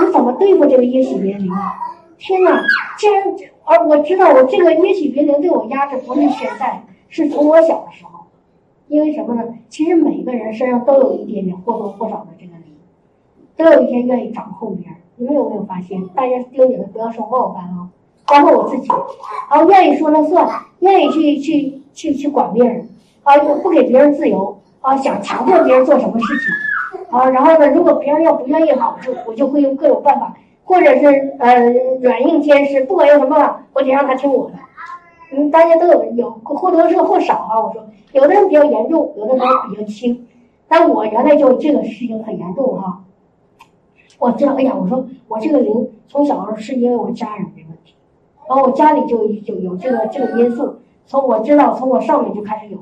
我怎么对付这个耶许别灵？天哪！既然而我知道我这个耶许别灵对我压制不是现在，是从我小的时候。因为什么呢？其实每个人身上都有一点点或多或少的这个灵，都有一些愿意掌控别人。你们有没有发现？大家盯你们不要受冒犯啊！包括我自己，啊，愿意说了算，愿意去去去去管别人，啊，不给别人自由，啊，想强迫别人做什么事情，啊，然后呢，如果别人要不愿意的话，我就我就会用各种办法，或者是呃软硬兼施，不管用什么办法，我得让他听我的。嗯，大家都有有或多或少啊，我说有的人比较严重，有的人比较轻，但我原来就这个事情很严重哈，我知道，哎呀，我说我这个灵从小是因为我家人。然后我家里就就有这个这个因素，从我知道从我上面就开始有，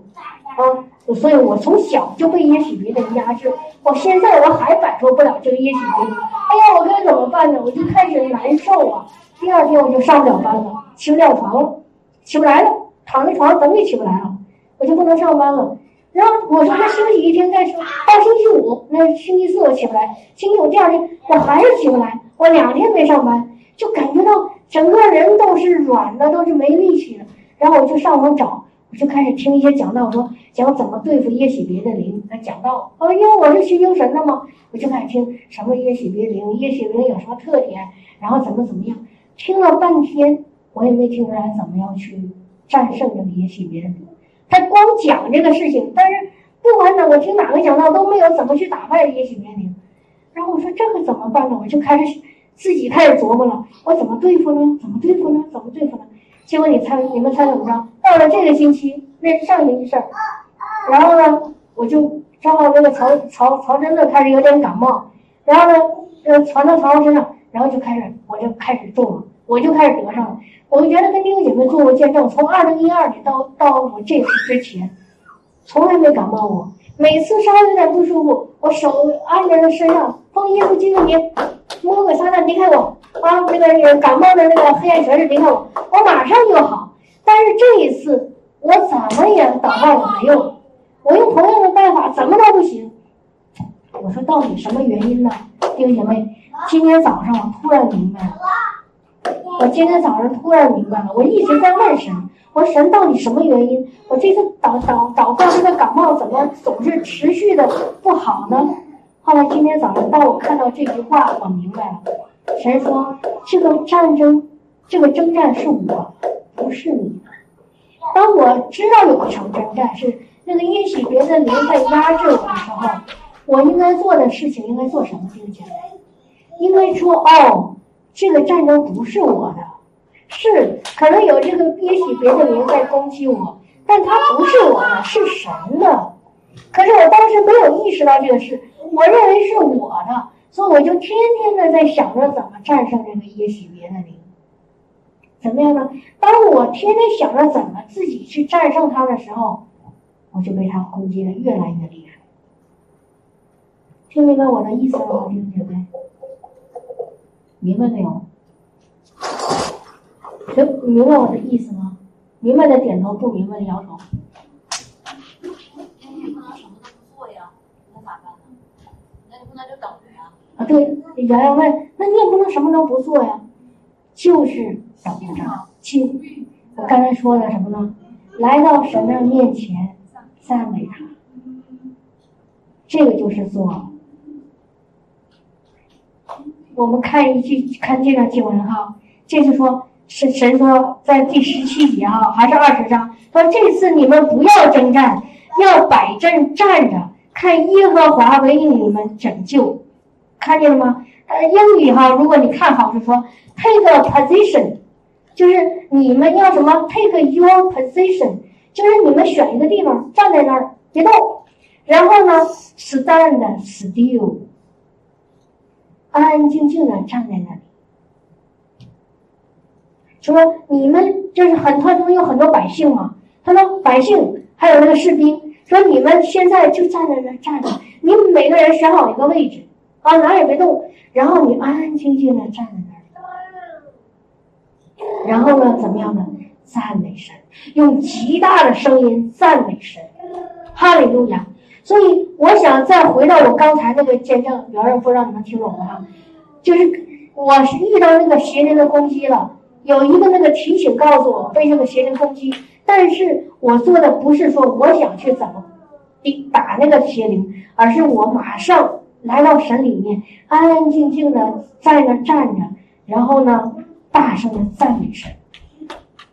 啊，所以我从小就被耶喜别的压制，我现在我还摆脱不了这个耶喜别，哎呀，我该怎么办呢？我就开始难受啊，第二天我就上不了班了，起不了床了，起不来了，躺在床上怎么也起不来了，我就不能上班了。然后我说那休息一天再说，到星期五，那星期四我起不来，星期五第二天我还是起不来，我两天没上班，就感觉到。整个人都是软的，都是没力气的。然后我就上网找，我就开始听一些讲道，说讲怎么对付耶喜别的灵。他讲道，哦，因为我是学精神的嘛，我就开始听什么耶喜别灵，耶喜灵有什么特点，然后怎么怎么样。听了半天，我也没听出来怎么样去战胜这个耶喜别的灵。他光讲这个事情，但是不管哪，我听哪个讲道都没有怎么去打败耶喜别灵。然后我说这个怎么办呢？我就开始自己开始琢磨了，我怎么对付呢？怎么对付呢？怎么对付呢？结果你猜，你们猜怎么着？到了这个星期，那是上星期事儿。然后呢，我就正好那个曹曹曹真的开始有点感冒，然后呢，呃，传到曹身上，然后就开始我就开始中了，我就开始得上了。我就原来跟弟兄姐妹做过见证，从二零一二年到到我这次之前，从来没感冒过。每次稍微有点不舒服，我手按在他身上，奉耶稣基督名，魔鬼撒旦离开我啊！那个感冒的那个黑暗权势离开我，我马上就好。但是这一次我怎么也祷告也没用，我用同样的办法怎么都不行。我说到底什么原因呢？弟兄姐妹，今天早上我突然明白了。我今天早上突然明白了，我一直在问神，我说神到底什么原因？我这次祷祷祷告这个感冒怎么总是持续的不好呢？后来今天早上当我看到这句话，我明白了，神说这个战争，这个征战是我，不是你。当我知道有一场征战是那个也许别的灵在压制我的时候，我应该做的事情应该做什么？听见没？应该说哦。这个战争不是我的，是可能有这个也许别的灵在攻击我，但它不是我的，是神的。可是我当时没有意识到这个事，我认为是我的，所以我就天天的在想着怎么战胜这个也许别的灵。怎么样呢？当我天天想着怎么自己去战胜他的时候，我就被他攻击的越来越厉害。听明白我的意思了吗，弟兄姐妹？明白没有？明明白我的意思吗？明白的点头，不明白的摇头。你不能什么都不做呀，那咋办呢？那你不能就等着呀？啊，对，洋洋问，那你也不能什么都不做呀，就是等着。亲，我刚才说了什么呢？来到神的面前，赞美他，这个就是做。我们看一句，看这段经文哈，这是说神神说在第十七节哈，还是二十章，说这次你们不要征战，要摆阵站着，看耶和华为你们拯救，看见了吗？呃，英语哈，如果你看好是说 take a position，就是你们要什么 take your position，就是你们选一个地方站在那儿别动，然后呢 stand still。安安静静的站在那里，说：“你们就是很，他中有很多百姓嘛。他说百姓还有那个士兵，说你们现在就站在那站着，你们每个人选好一个位置啊，哪也别动，然后你安安静静的站在那里。然后呢，怎么样呢？赞美神，用极大的声音赞美神，哈利路亚。”所以我想再回到我刚才那个见证，有人不知道你们听懂吗？哈，就是我是遇到那个邪灵的攻击了，有一个那个提醒告诉我被这个邪灵攻击，但是我做的不是说我想去怎么打那个邪灵，而是我马上来到神里面，安安静静的在那站着，然后呢，大声的赞美神，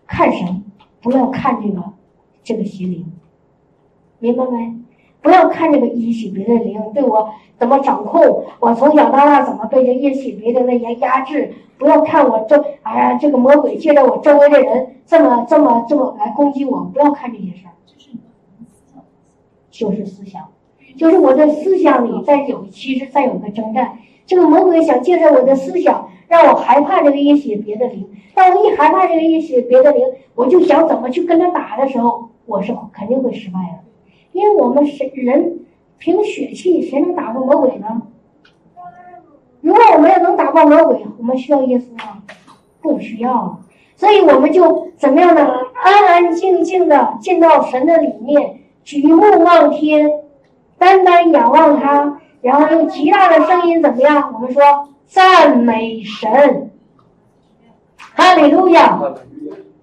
看神，不要看这个这个邪灵，明白没？不要看这个一喜别的灵对我怎么掌控，我从小到大怎么被这一喜别的那些压制。不要看我周，哎呀，这个魔鬼借着我周围的人这么这么这么来攻击我。不要看这些事儿，就是思想，就是就是我的思想里在有，其实在有个征战。这个魔鬼想借着我的思想让我害怕这个一喜别的灵。当我一害怕这个一喜别的灵，我就想怎么去跟他打的时候，我是肯定会失败的。因为我们谁人凭血气，谁能打过魔鬼呢？如果我们要能打过魔鬼，我们需要耶稣吗？不需要。所以我们就怎么样呢？安安静静的进到神的里面，举目望天，单单仰望他，然后用极大的声音怎么样？我们说赞美神，哈利路亚，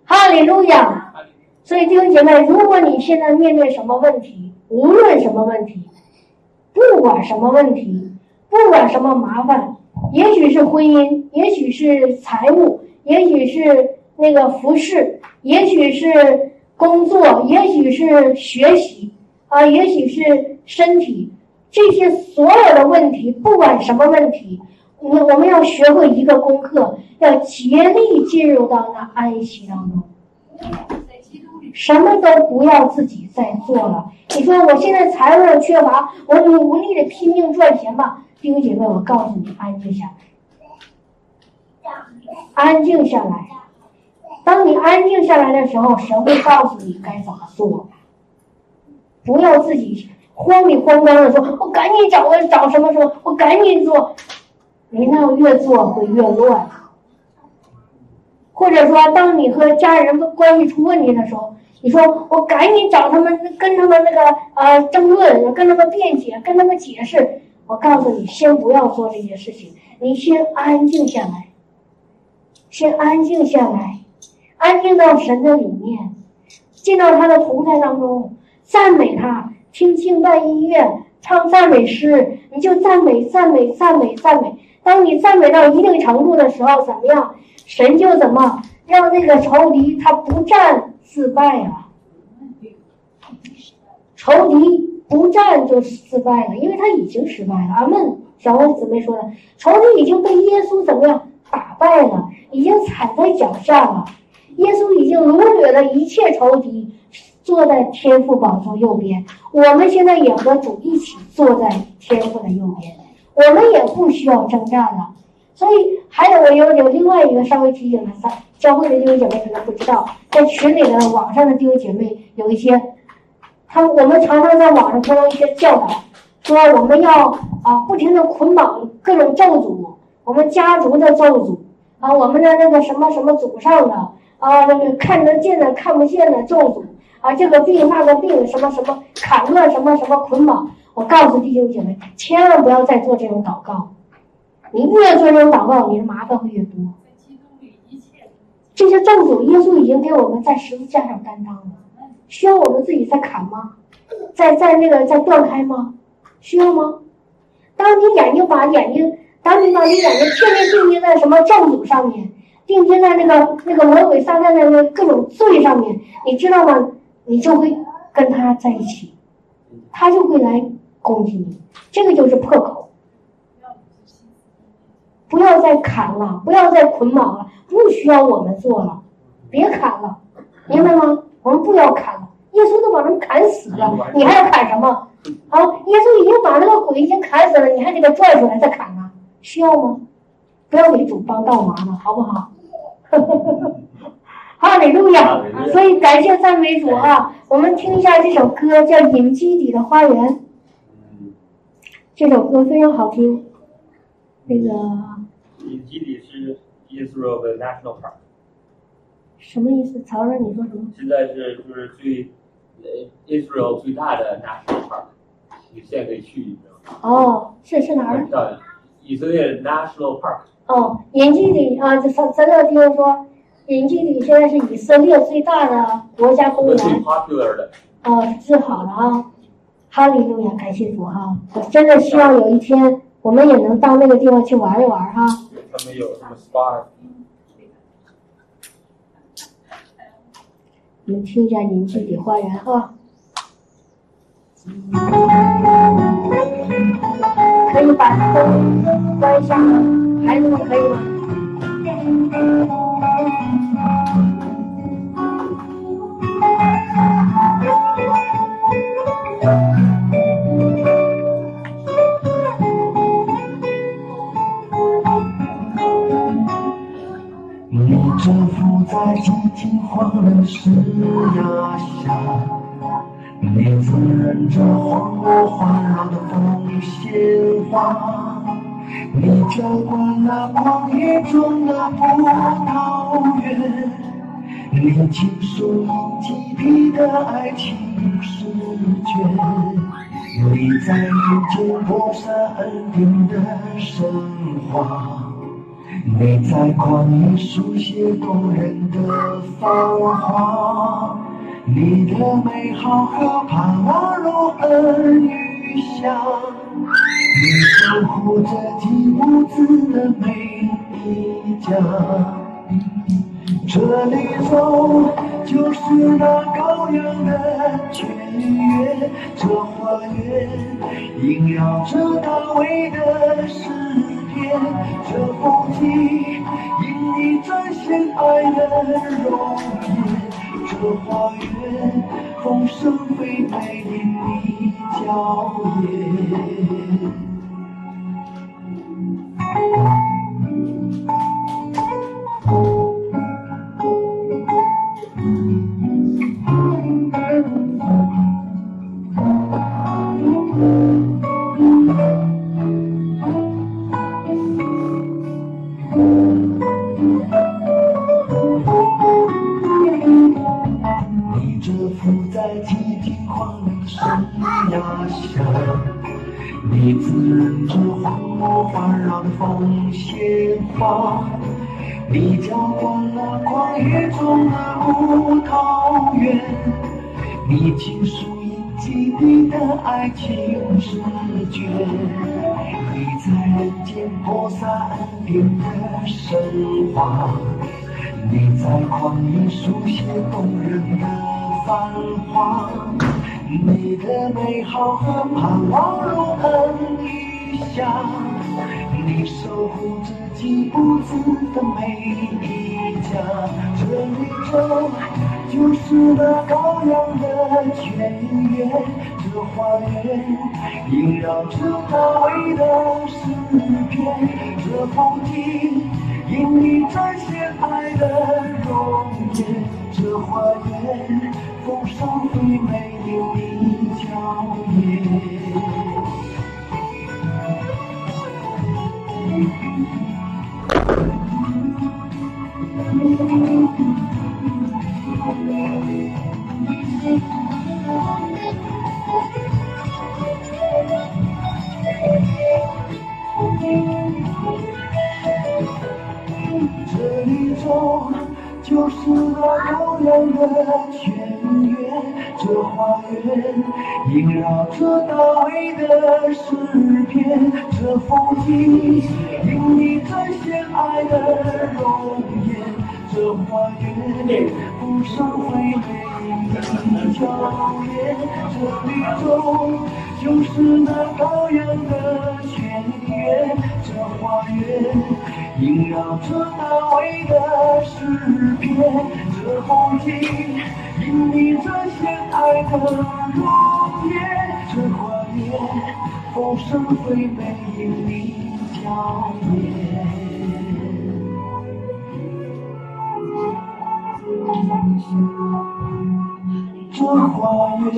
哈利路亚。所以弟兄姐妹，如果你现在面对什么问题，无论什么问题，不管什么问题，不管什么麻烦，也许是婚姻，也许是财务，也许是那个服饰，也许是工作，也许是学习，啊，也许是身体，这些所有的问题，不管什么问题，我我们要学会一个功课，要竭力进入到那安息当中。什么都不要自己再做了。你说我现在财务缺乏，我努力的拼命赚钱吧。弟兄姐妹，我告诉你，安静下来，安静下来。当你安静下来的时候，神会告诉你该怎么做。不要自己慌里慌张的说：“我赶紧找个找什么什么，我赶紧做。”你那样越做会越乱。或者说，当你和家人的关系出问题的时候。你说我赶紧找他们，跟他们那个呃争论，跟他们辩解，跟他们解释。我告诉你，先不要做这些事情，你先安静下来，先安静下来，安静到神的里面，进到他的同在当中，赞美他，听敬拜音乐，唱赞美诗，你就赞美赞美赞美赞美。当你赞美到一定程度的时候，怎么样？神就怎么让那个仇敌他不战。自败啊，仇敌不战就失败了，因为他已经失败了。阿门。小王姊妹说的，仇敌已经被耶稣怎么样打败了，已经踩在脚下了。耶稣已经掳掠了一切仇敌，坐在天父宝座右边。我们现在也和主一起坐在天父的右边，我们也不需要征战了。所以还有我有有另外一个稍微提醒的。教会的弟兄姐妹可能不知道，在群里的网上的弟兄姐妹有一些，他我们常常在网上听到一些教导，说我们要啊不停的捆绑各种咒诅，我们家族的咒诅啊，我们的那个什么什么祖上的啊那个看得见的看不见的咒诅啊，这个病那个病什么什么砍断什么什么捆绑，我告诉弟兄姐妹，千万不要再做这种祷告，你越做这种祷告，你的麻烦会越多。这些咒诅，耶稣已经给我们在十字架上担当了，需要我们自己再砍吗？再再那个再断开吗？需要吗？当你眼睛把眼睛，当你把你眼睛天天定睛在什么咒诅上面，定睛在那个那个魔鬼撒旦的那各种罪上面，你知道吗？你就会跟他在一起，他就会来攻击你。这个就是破口，不要再砍了，不要再捆绑了。不需要我们做了，别砍了，明白吗？我们不要砍了，耶稣都把人砍死了，你还要砍什么？啊，耶稣已经把那个鬼已经砍死了，你还给他拽出来再砍呢？需要吗？不要给主帮倒忙了，好不好？哈利路亚！所以感谢赞美主啊！我们听一下这首歌，叫《隐基底的花园》。这首歌非常好听，那个。隐基底是。Israel 的 National Park，什么意思？曹仁，你说什么？现在是就是最，Israel 最大的 National Park，你现在可以去，你知道吗？哦，是是哪儿？漂亮，以色列 National Park。哦，隐基底啊，这咱咱这地方说，隐基底现在是以色列最大的国家公园。最 popular 的。哦，治好了啊！哈利路亚，感谢主哈！我真的希望有一天我们也能到那个地方去玩一玩哈。他们有什么 SPA？你们听一下《宁静的花园》哈，可以把灯关一下，孩子们可以吗？你蛰伏在寂静荒凉石崖下，你滋润着荒漠环绕的风鲜花，你浇灌了旷野中的葡萄园，你倾诉一季皮的爱情诗卷，你在人间播撒恩典的神话。你在旷野书写动人的繁华，你的美好和盼望如恩与香，你守护着吉屋子的每一家。这里走就是那高原的泉源，这花园萦绕着大卫的诗篇，这风景因你展现爱的容颜，这花园丰盛肥美因你娇艳。你花，你浇灌了旷野中的葡萄园，你倾诉印记你的爱情诗卷，你在人间播撒恩典的神话。你在旷野书写动人的繁华，你的美好和盼望如恩雨下，你守护着几步子的每一家，这宇宙就是那羔羊的泉源，这花园萦绕着大卫的诗篇，这风景。因你展现爱的容颜，这花园丰盛肥美，因你娇艳。这宇宙就是那羔羊的泉源，这花园萦绕着大卫的诗篇，这风景因你展现爱的容颜，这花园丰盛肥美因你娇艳，这宇宙就是那高原的泉源，这花园。萦绕着大卫的诗篇，这风景因你展现爱的容颜，这花园丰盛肥美因你娇艳。这花园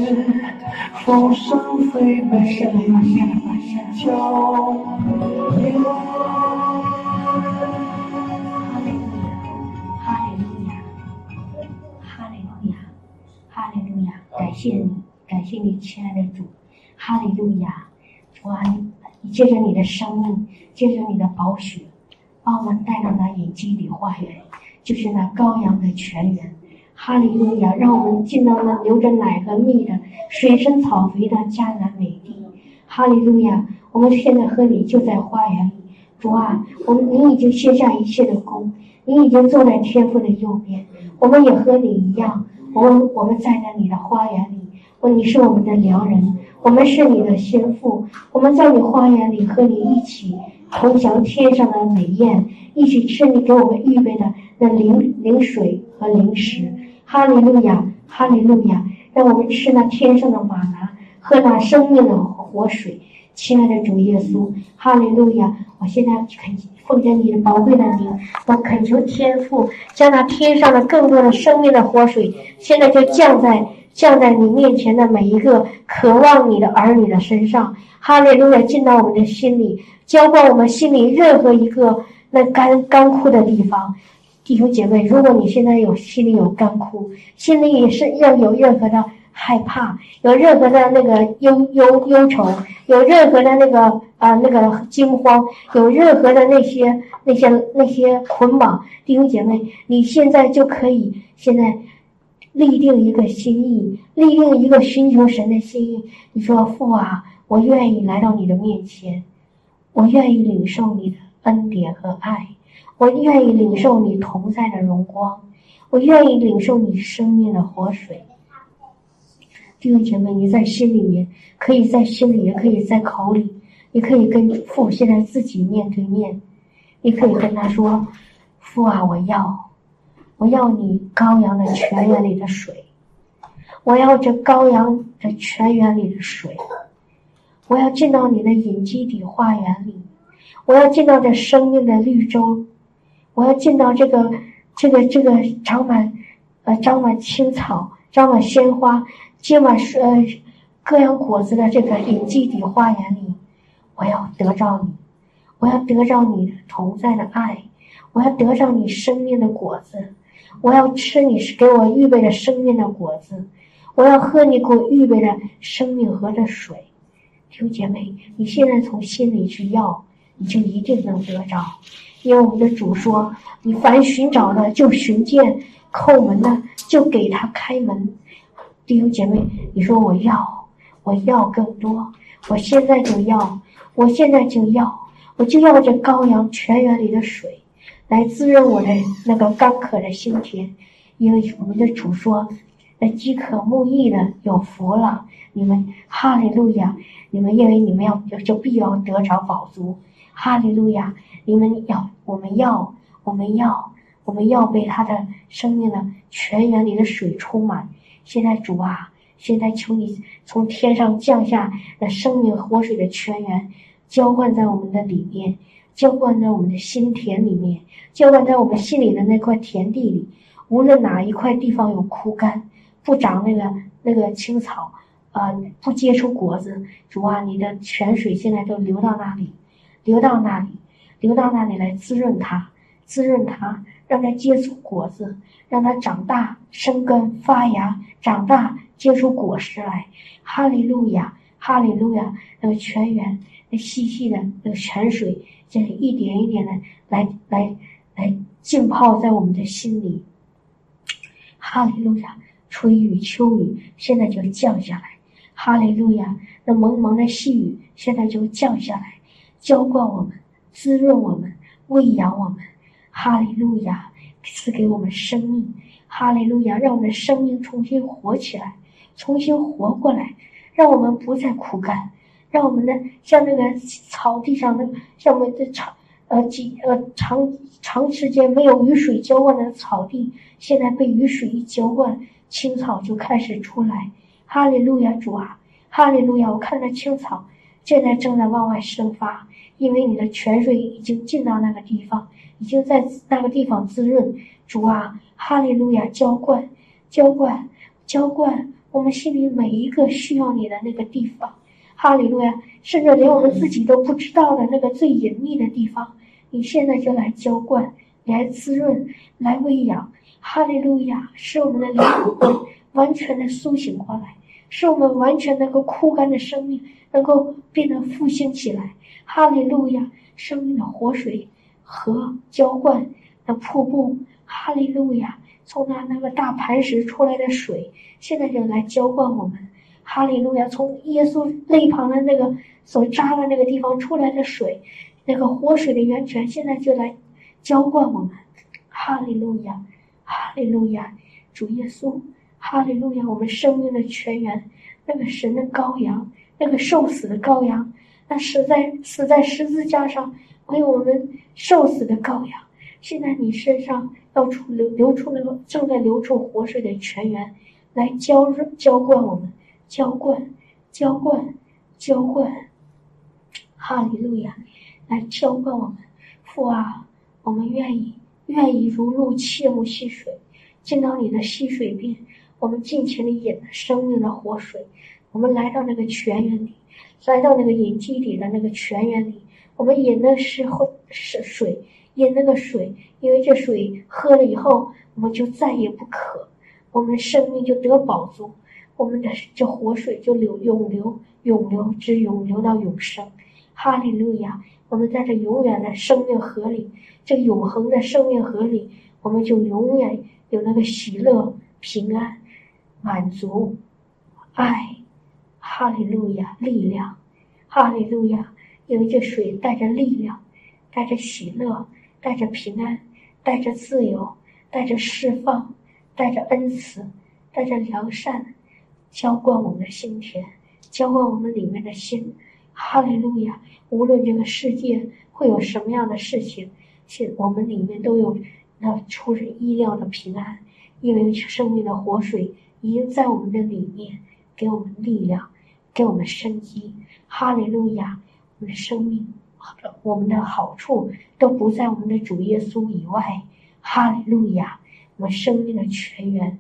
风声飞美因你娇艳。哈利路亚，哈利路亚，哈利路亚，感谢你，感谢你，亲爱的主，哈利路亚，主啊，你借着你的生命，借着你的宝血，把我们带到那隐基里花园，就是那羔羊的泉源。哈利路亚，让我们进到那流着奶和蜜的水深草肥的迦南美地。哈利路亚，我们现在和你就在花园里。主啊，我们你已经卸下一切的功，你已经坐在天父的右边，我们也和你一样，我们我们站在你的花园里，我你是我们的良人，我们是你的心腹，我们在你花园里和你一起同享天上的美宴，一起吃你给我们预备的那灵灵水和灵食。哈利路亚，哈利路亚，让我们吃那天上的马拿，喝那生命的活水。亲爱的主耶稣，哈利路亚！我现在恳奉着你的宝贵的名，我恳求天父将那天上的更多的生命的活水，现在就降在降在你面前的每一个渴望你的儿女的身上。哈利路亚，进到我们的心里，浇灌我们心里任何一个那干干枯的地方。弟兄姐妹，如果你现在有心里有干枯，心里也是要有任何的害怕，有任何的那个忧忧忧愁，有任何的那个啊、那个惊慌，有任何的那些那些那些捆绑，弟兄姐妹，你现在就可以现在立定一个心意，立定一个寻求神的心意。你说父啊，我愿意来到你的面前，我愿意领受你的恩典和爱。我愿意领受你同在的荣光，我愿意领受你生命的活水。弟兄姐妹，你在心里面，可以在心里，也可以在口里，你可以跟父现在自己面对面，你可以跟他说：“父啊，我要，我要你羔羊的泉源里的水，我要这羔羊的泉源里的水，我要进到你的隐基底花园里，我要进到这生命的绿洲，我要进到这个这个这个长满呃长满青草、长满鲜花。”今晚是呃各样果子的这个隐基底花园里，我要得着你，我要得着你同在的爱，我要得着你生命的果子，我要吃你给我预备的生命的果子，我要喝你给我预备的生命河的水。弟兄姐妹，你现在从心里去要，你就一定能得着，因为我们的主说：“你凡寻找的就寻见，叩门的就给他开门。”弟兄姐妹，你说我要，我要更多，我现在就要，我现在就要，我就要这羔羊泉源里的水，来滋润我的那个干渴的心田。因为我们的主说，那饥渴慕义的有福了。你们哈利路亚！你们因为你们要就必要得着宝足，哈利路亚！你们要，我们要，我们要，我们要被他的生命的泉源里的水充满。现在主啊，现在求你从天上降下那生命活水的泉源，浇灌在我们的里面，浇灌在我们的心田里面，浇灌在我们心里的那块田地里。无论哪一块地方有枯干，不长那个那个青草，呃，不结出果子，主啊，你的泉水现在都流到那里，流到那里，流到那里来滋润它，滋润它，让它结出果子。让它长大、生根、发芽，长大结出果实来。哈利路亚，哈利路亚！那个泉源，那细细的那个泉水，在一点一点的来来来浸泡在我们的心里。哈利路亚，春雨秋雨现在就降下来。哈利路亚，那蒙蒙的细雨现在就降下来，浇灌我们，滋润我们，喂养我们。哈利路亚。赐给我们生命，哈利路亚！让我们的生命重新活起来，重新活过来，让我们不再枯干，让我们的像那个草地上的，像我们的长呃几呃长长时间没有雨水浇灌的草地，现在被雨水一浇灌，青草就开始出来。哈利路亚，主啊，哈利路亚！我看到青草现在正在往外生发，因为你的泉水已经进到那个地方。已经在那个地方滋润，主啊，哈利路亚，浇灌，浇灌，浇灌我们心里每一个需要你的那个地方，哈利路亚，甚至连我们自己都不知道的那个最隐秘的地方，你现在就来浇灌，来滋润，来喂养，哈利路亚，使我们的灵魂完全的苏醒过来，使我们完全能够枯干的生命能够变得复兴起来，哈利路亚，生命的活水。和浇灌那瀑布，哈利路亚！从那那个大磐石出来的水，现在就来浇灌我们，哈利路亚！从耶稣肋旁的那个所扎的那个地方出来的水，那个活水的源泉，现在就来浇灌我们，哈利路亚！哈利路亚！主耶稣，哈利路亚！我们生命的泉源，那个神的羔羊，那个受死的羔羊，那死在死在十字架上。为我们受死的羔羊，现在你身上要出流流出那个正在流出活水的泉源，来浇浇灌我们，浇灌，浇灌，浇灌，哈利路亚，来浇灌我们，父啊，我们愿意愿意如露切慕溪水，进到你的溪水边，我们尽情的饮生命的活水，我们来到那个泉源里，来到那个饮基底的那个泉源里。我们饮的是是水，饮那个水，因为这水喝了以后，我们就再也不渴，我们的生命就得饱足，我们的这活水就流永流永流之永流到永生，哈利路亚！我们在这永远的生命河里，这永恒的生命河里，我们就永远有那个喜乐、平安、满足、爱，哈利路亚！力量，哈利路亚！因为这水带着力量，带着喜乐，带着平安，带着自由，带着释放，带着恩慈，带着良善，浇灌我们的心田，浇灌我们里面的心。哈利路亚！无论这个世界会有什么样的事情，现我们里面都有那出人意料的平安，因为生命的活水已经在我们的里面，给我们力量，给我们生机。哈利路亚！我们的生命，我们的好处都不在我们的主耶稣以外。哈利路亚！我们生命的泉源，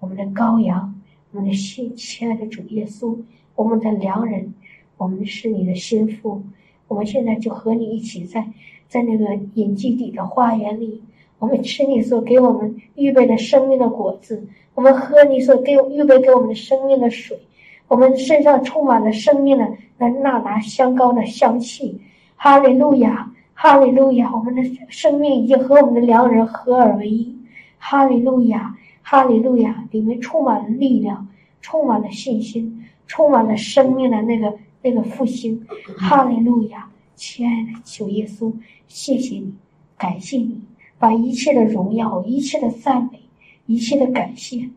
我们的羔羊，我们的亲亲爱的主耶稣，我们的良人。我们是你的心腹，我们现在就和你一起在在那个隐基底的花园里，我们吃你所给我们预备的生命的果子，我们喝你所给预备给我们的生命的水，我们身上充满了生命的那那达香膏的香气。哈利路亚，哈利路亚！我们的生命已经和我们的良人合而为一。哈利路亚，哈利路亚！里面充满了力量，充满了信心，充满了生命的那个。那个复兴，哈利路亚，亲爱的主耶稣，谢谢你，感谢你，把一切的荣耀、一切的赞美、一切的感谢、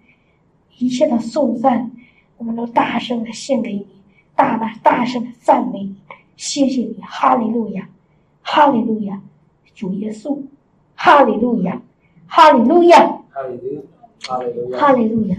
一切的颂赞，我们都大声的献给你，大大大声的赞美你，谢谢你，哈利路亚，哈利路亚，主耶稣，哈利路亚，哈利路亚，哈利路亚，哈利路亚，哈利路亚。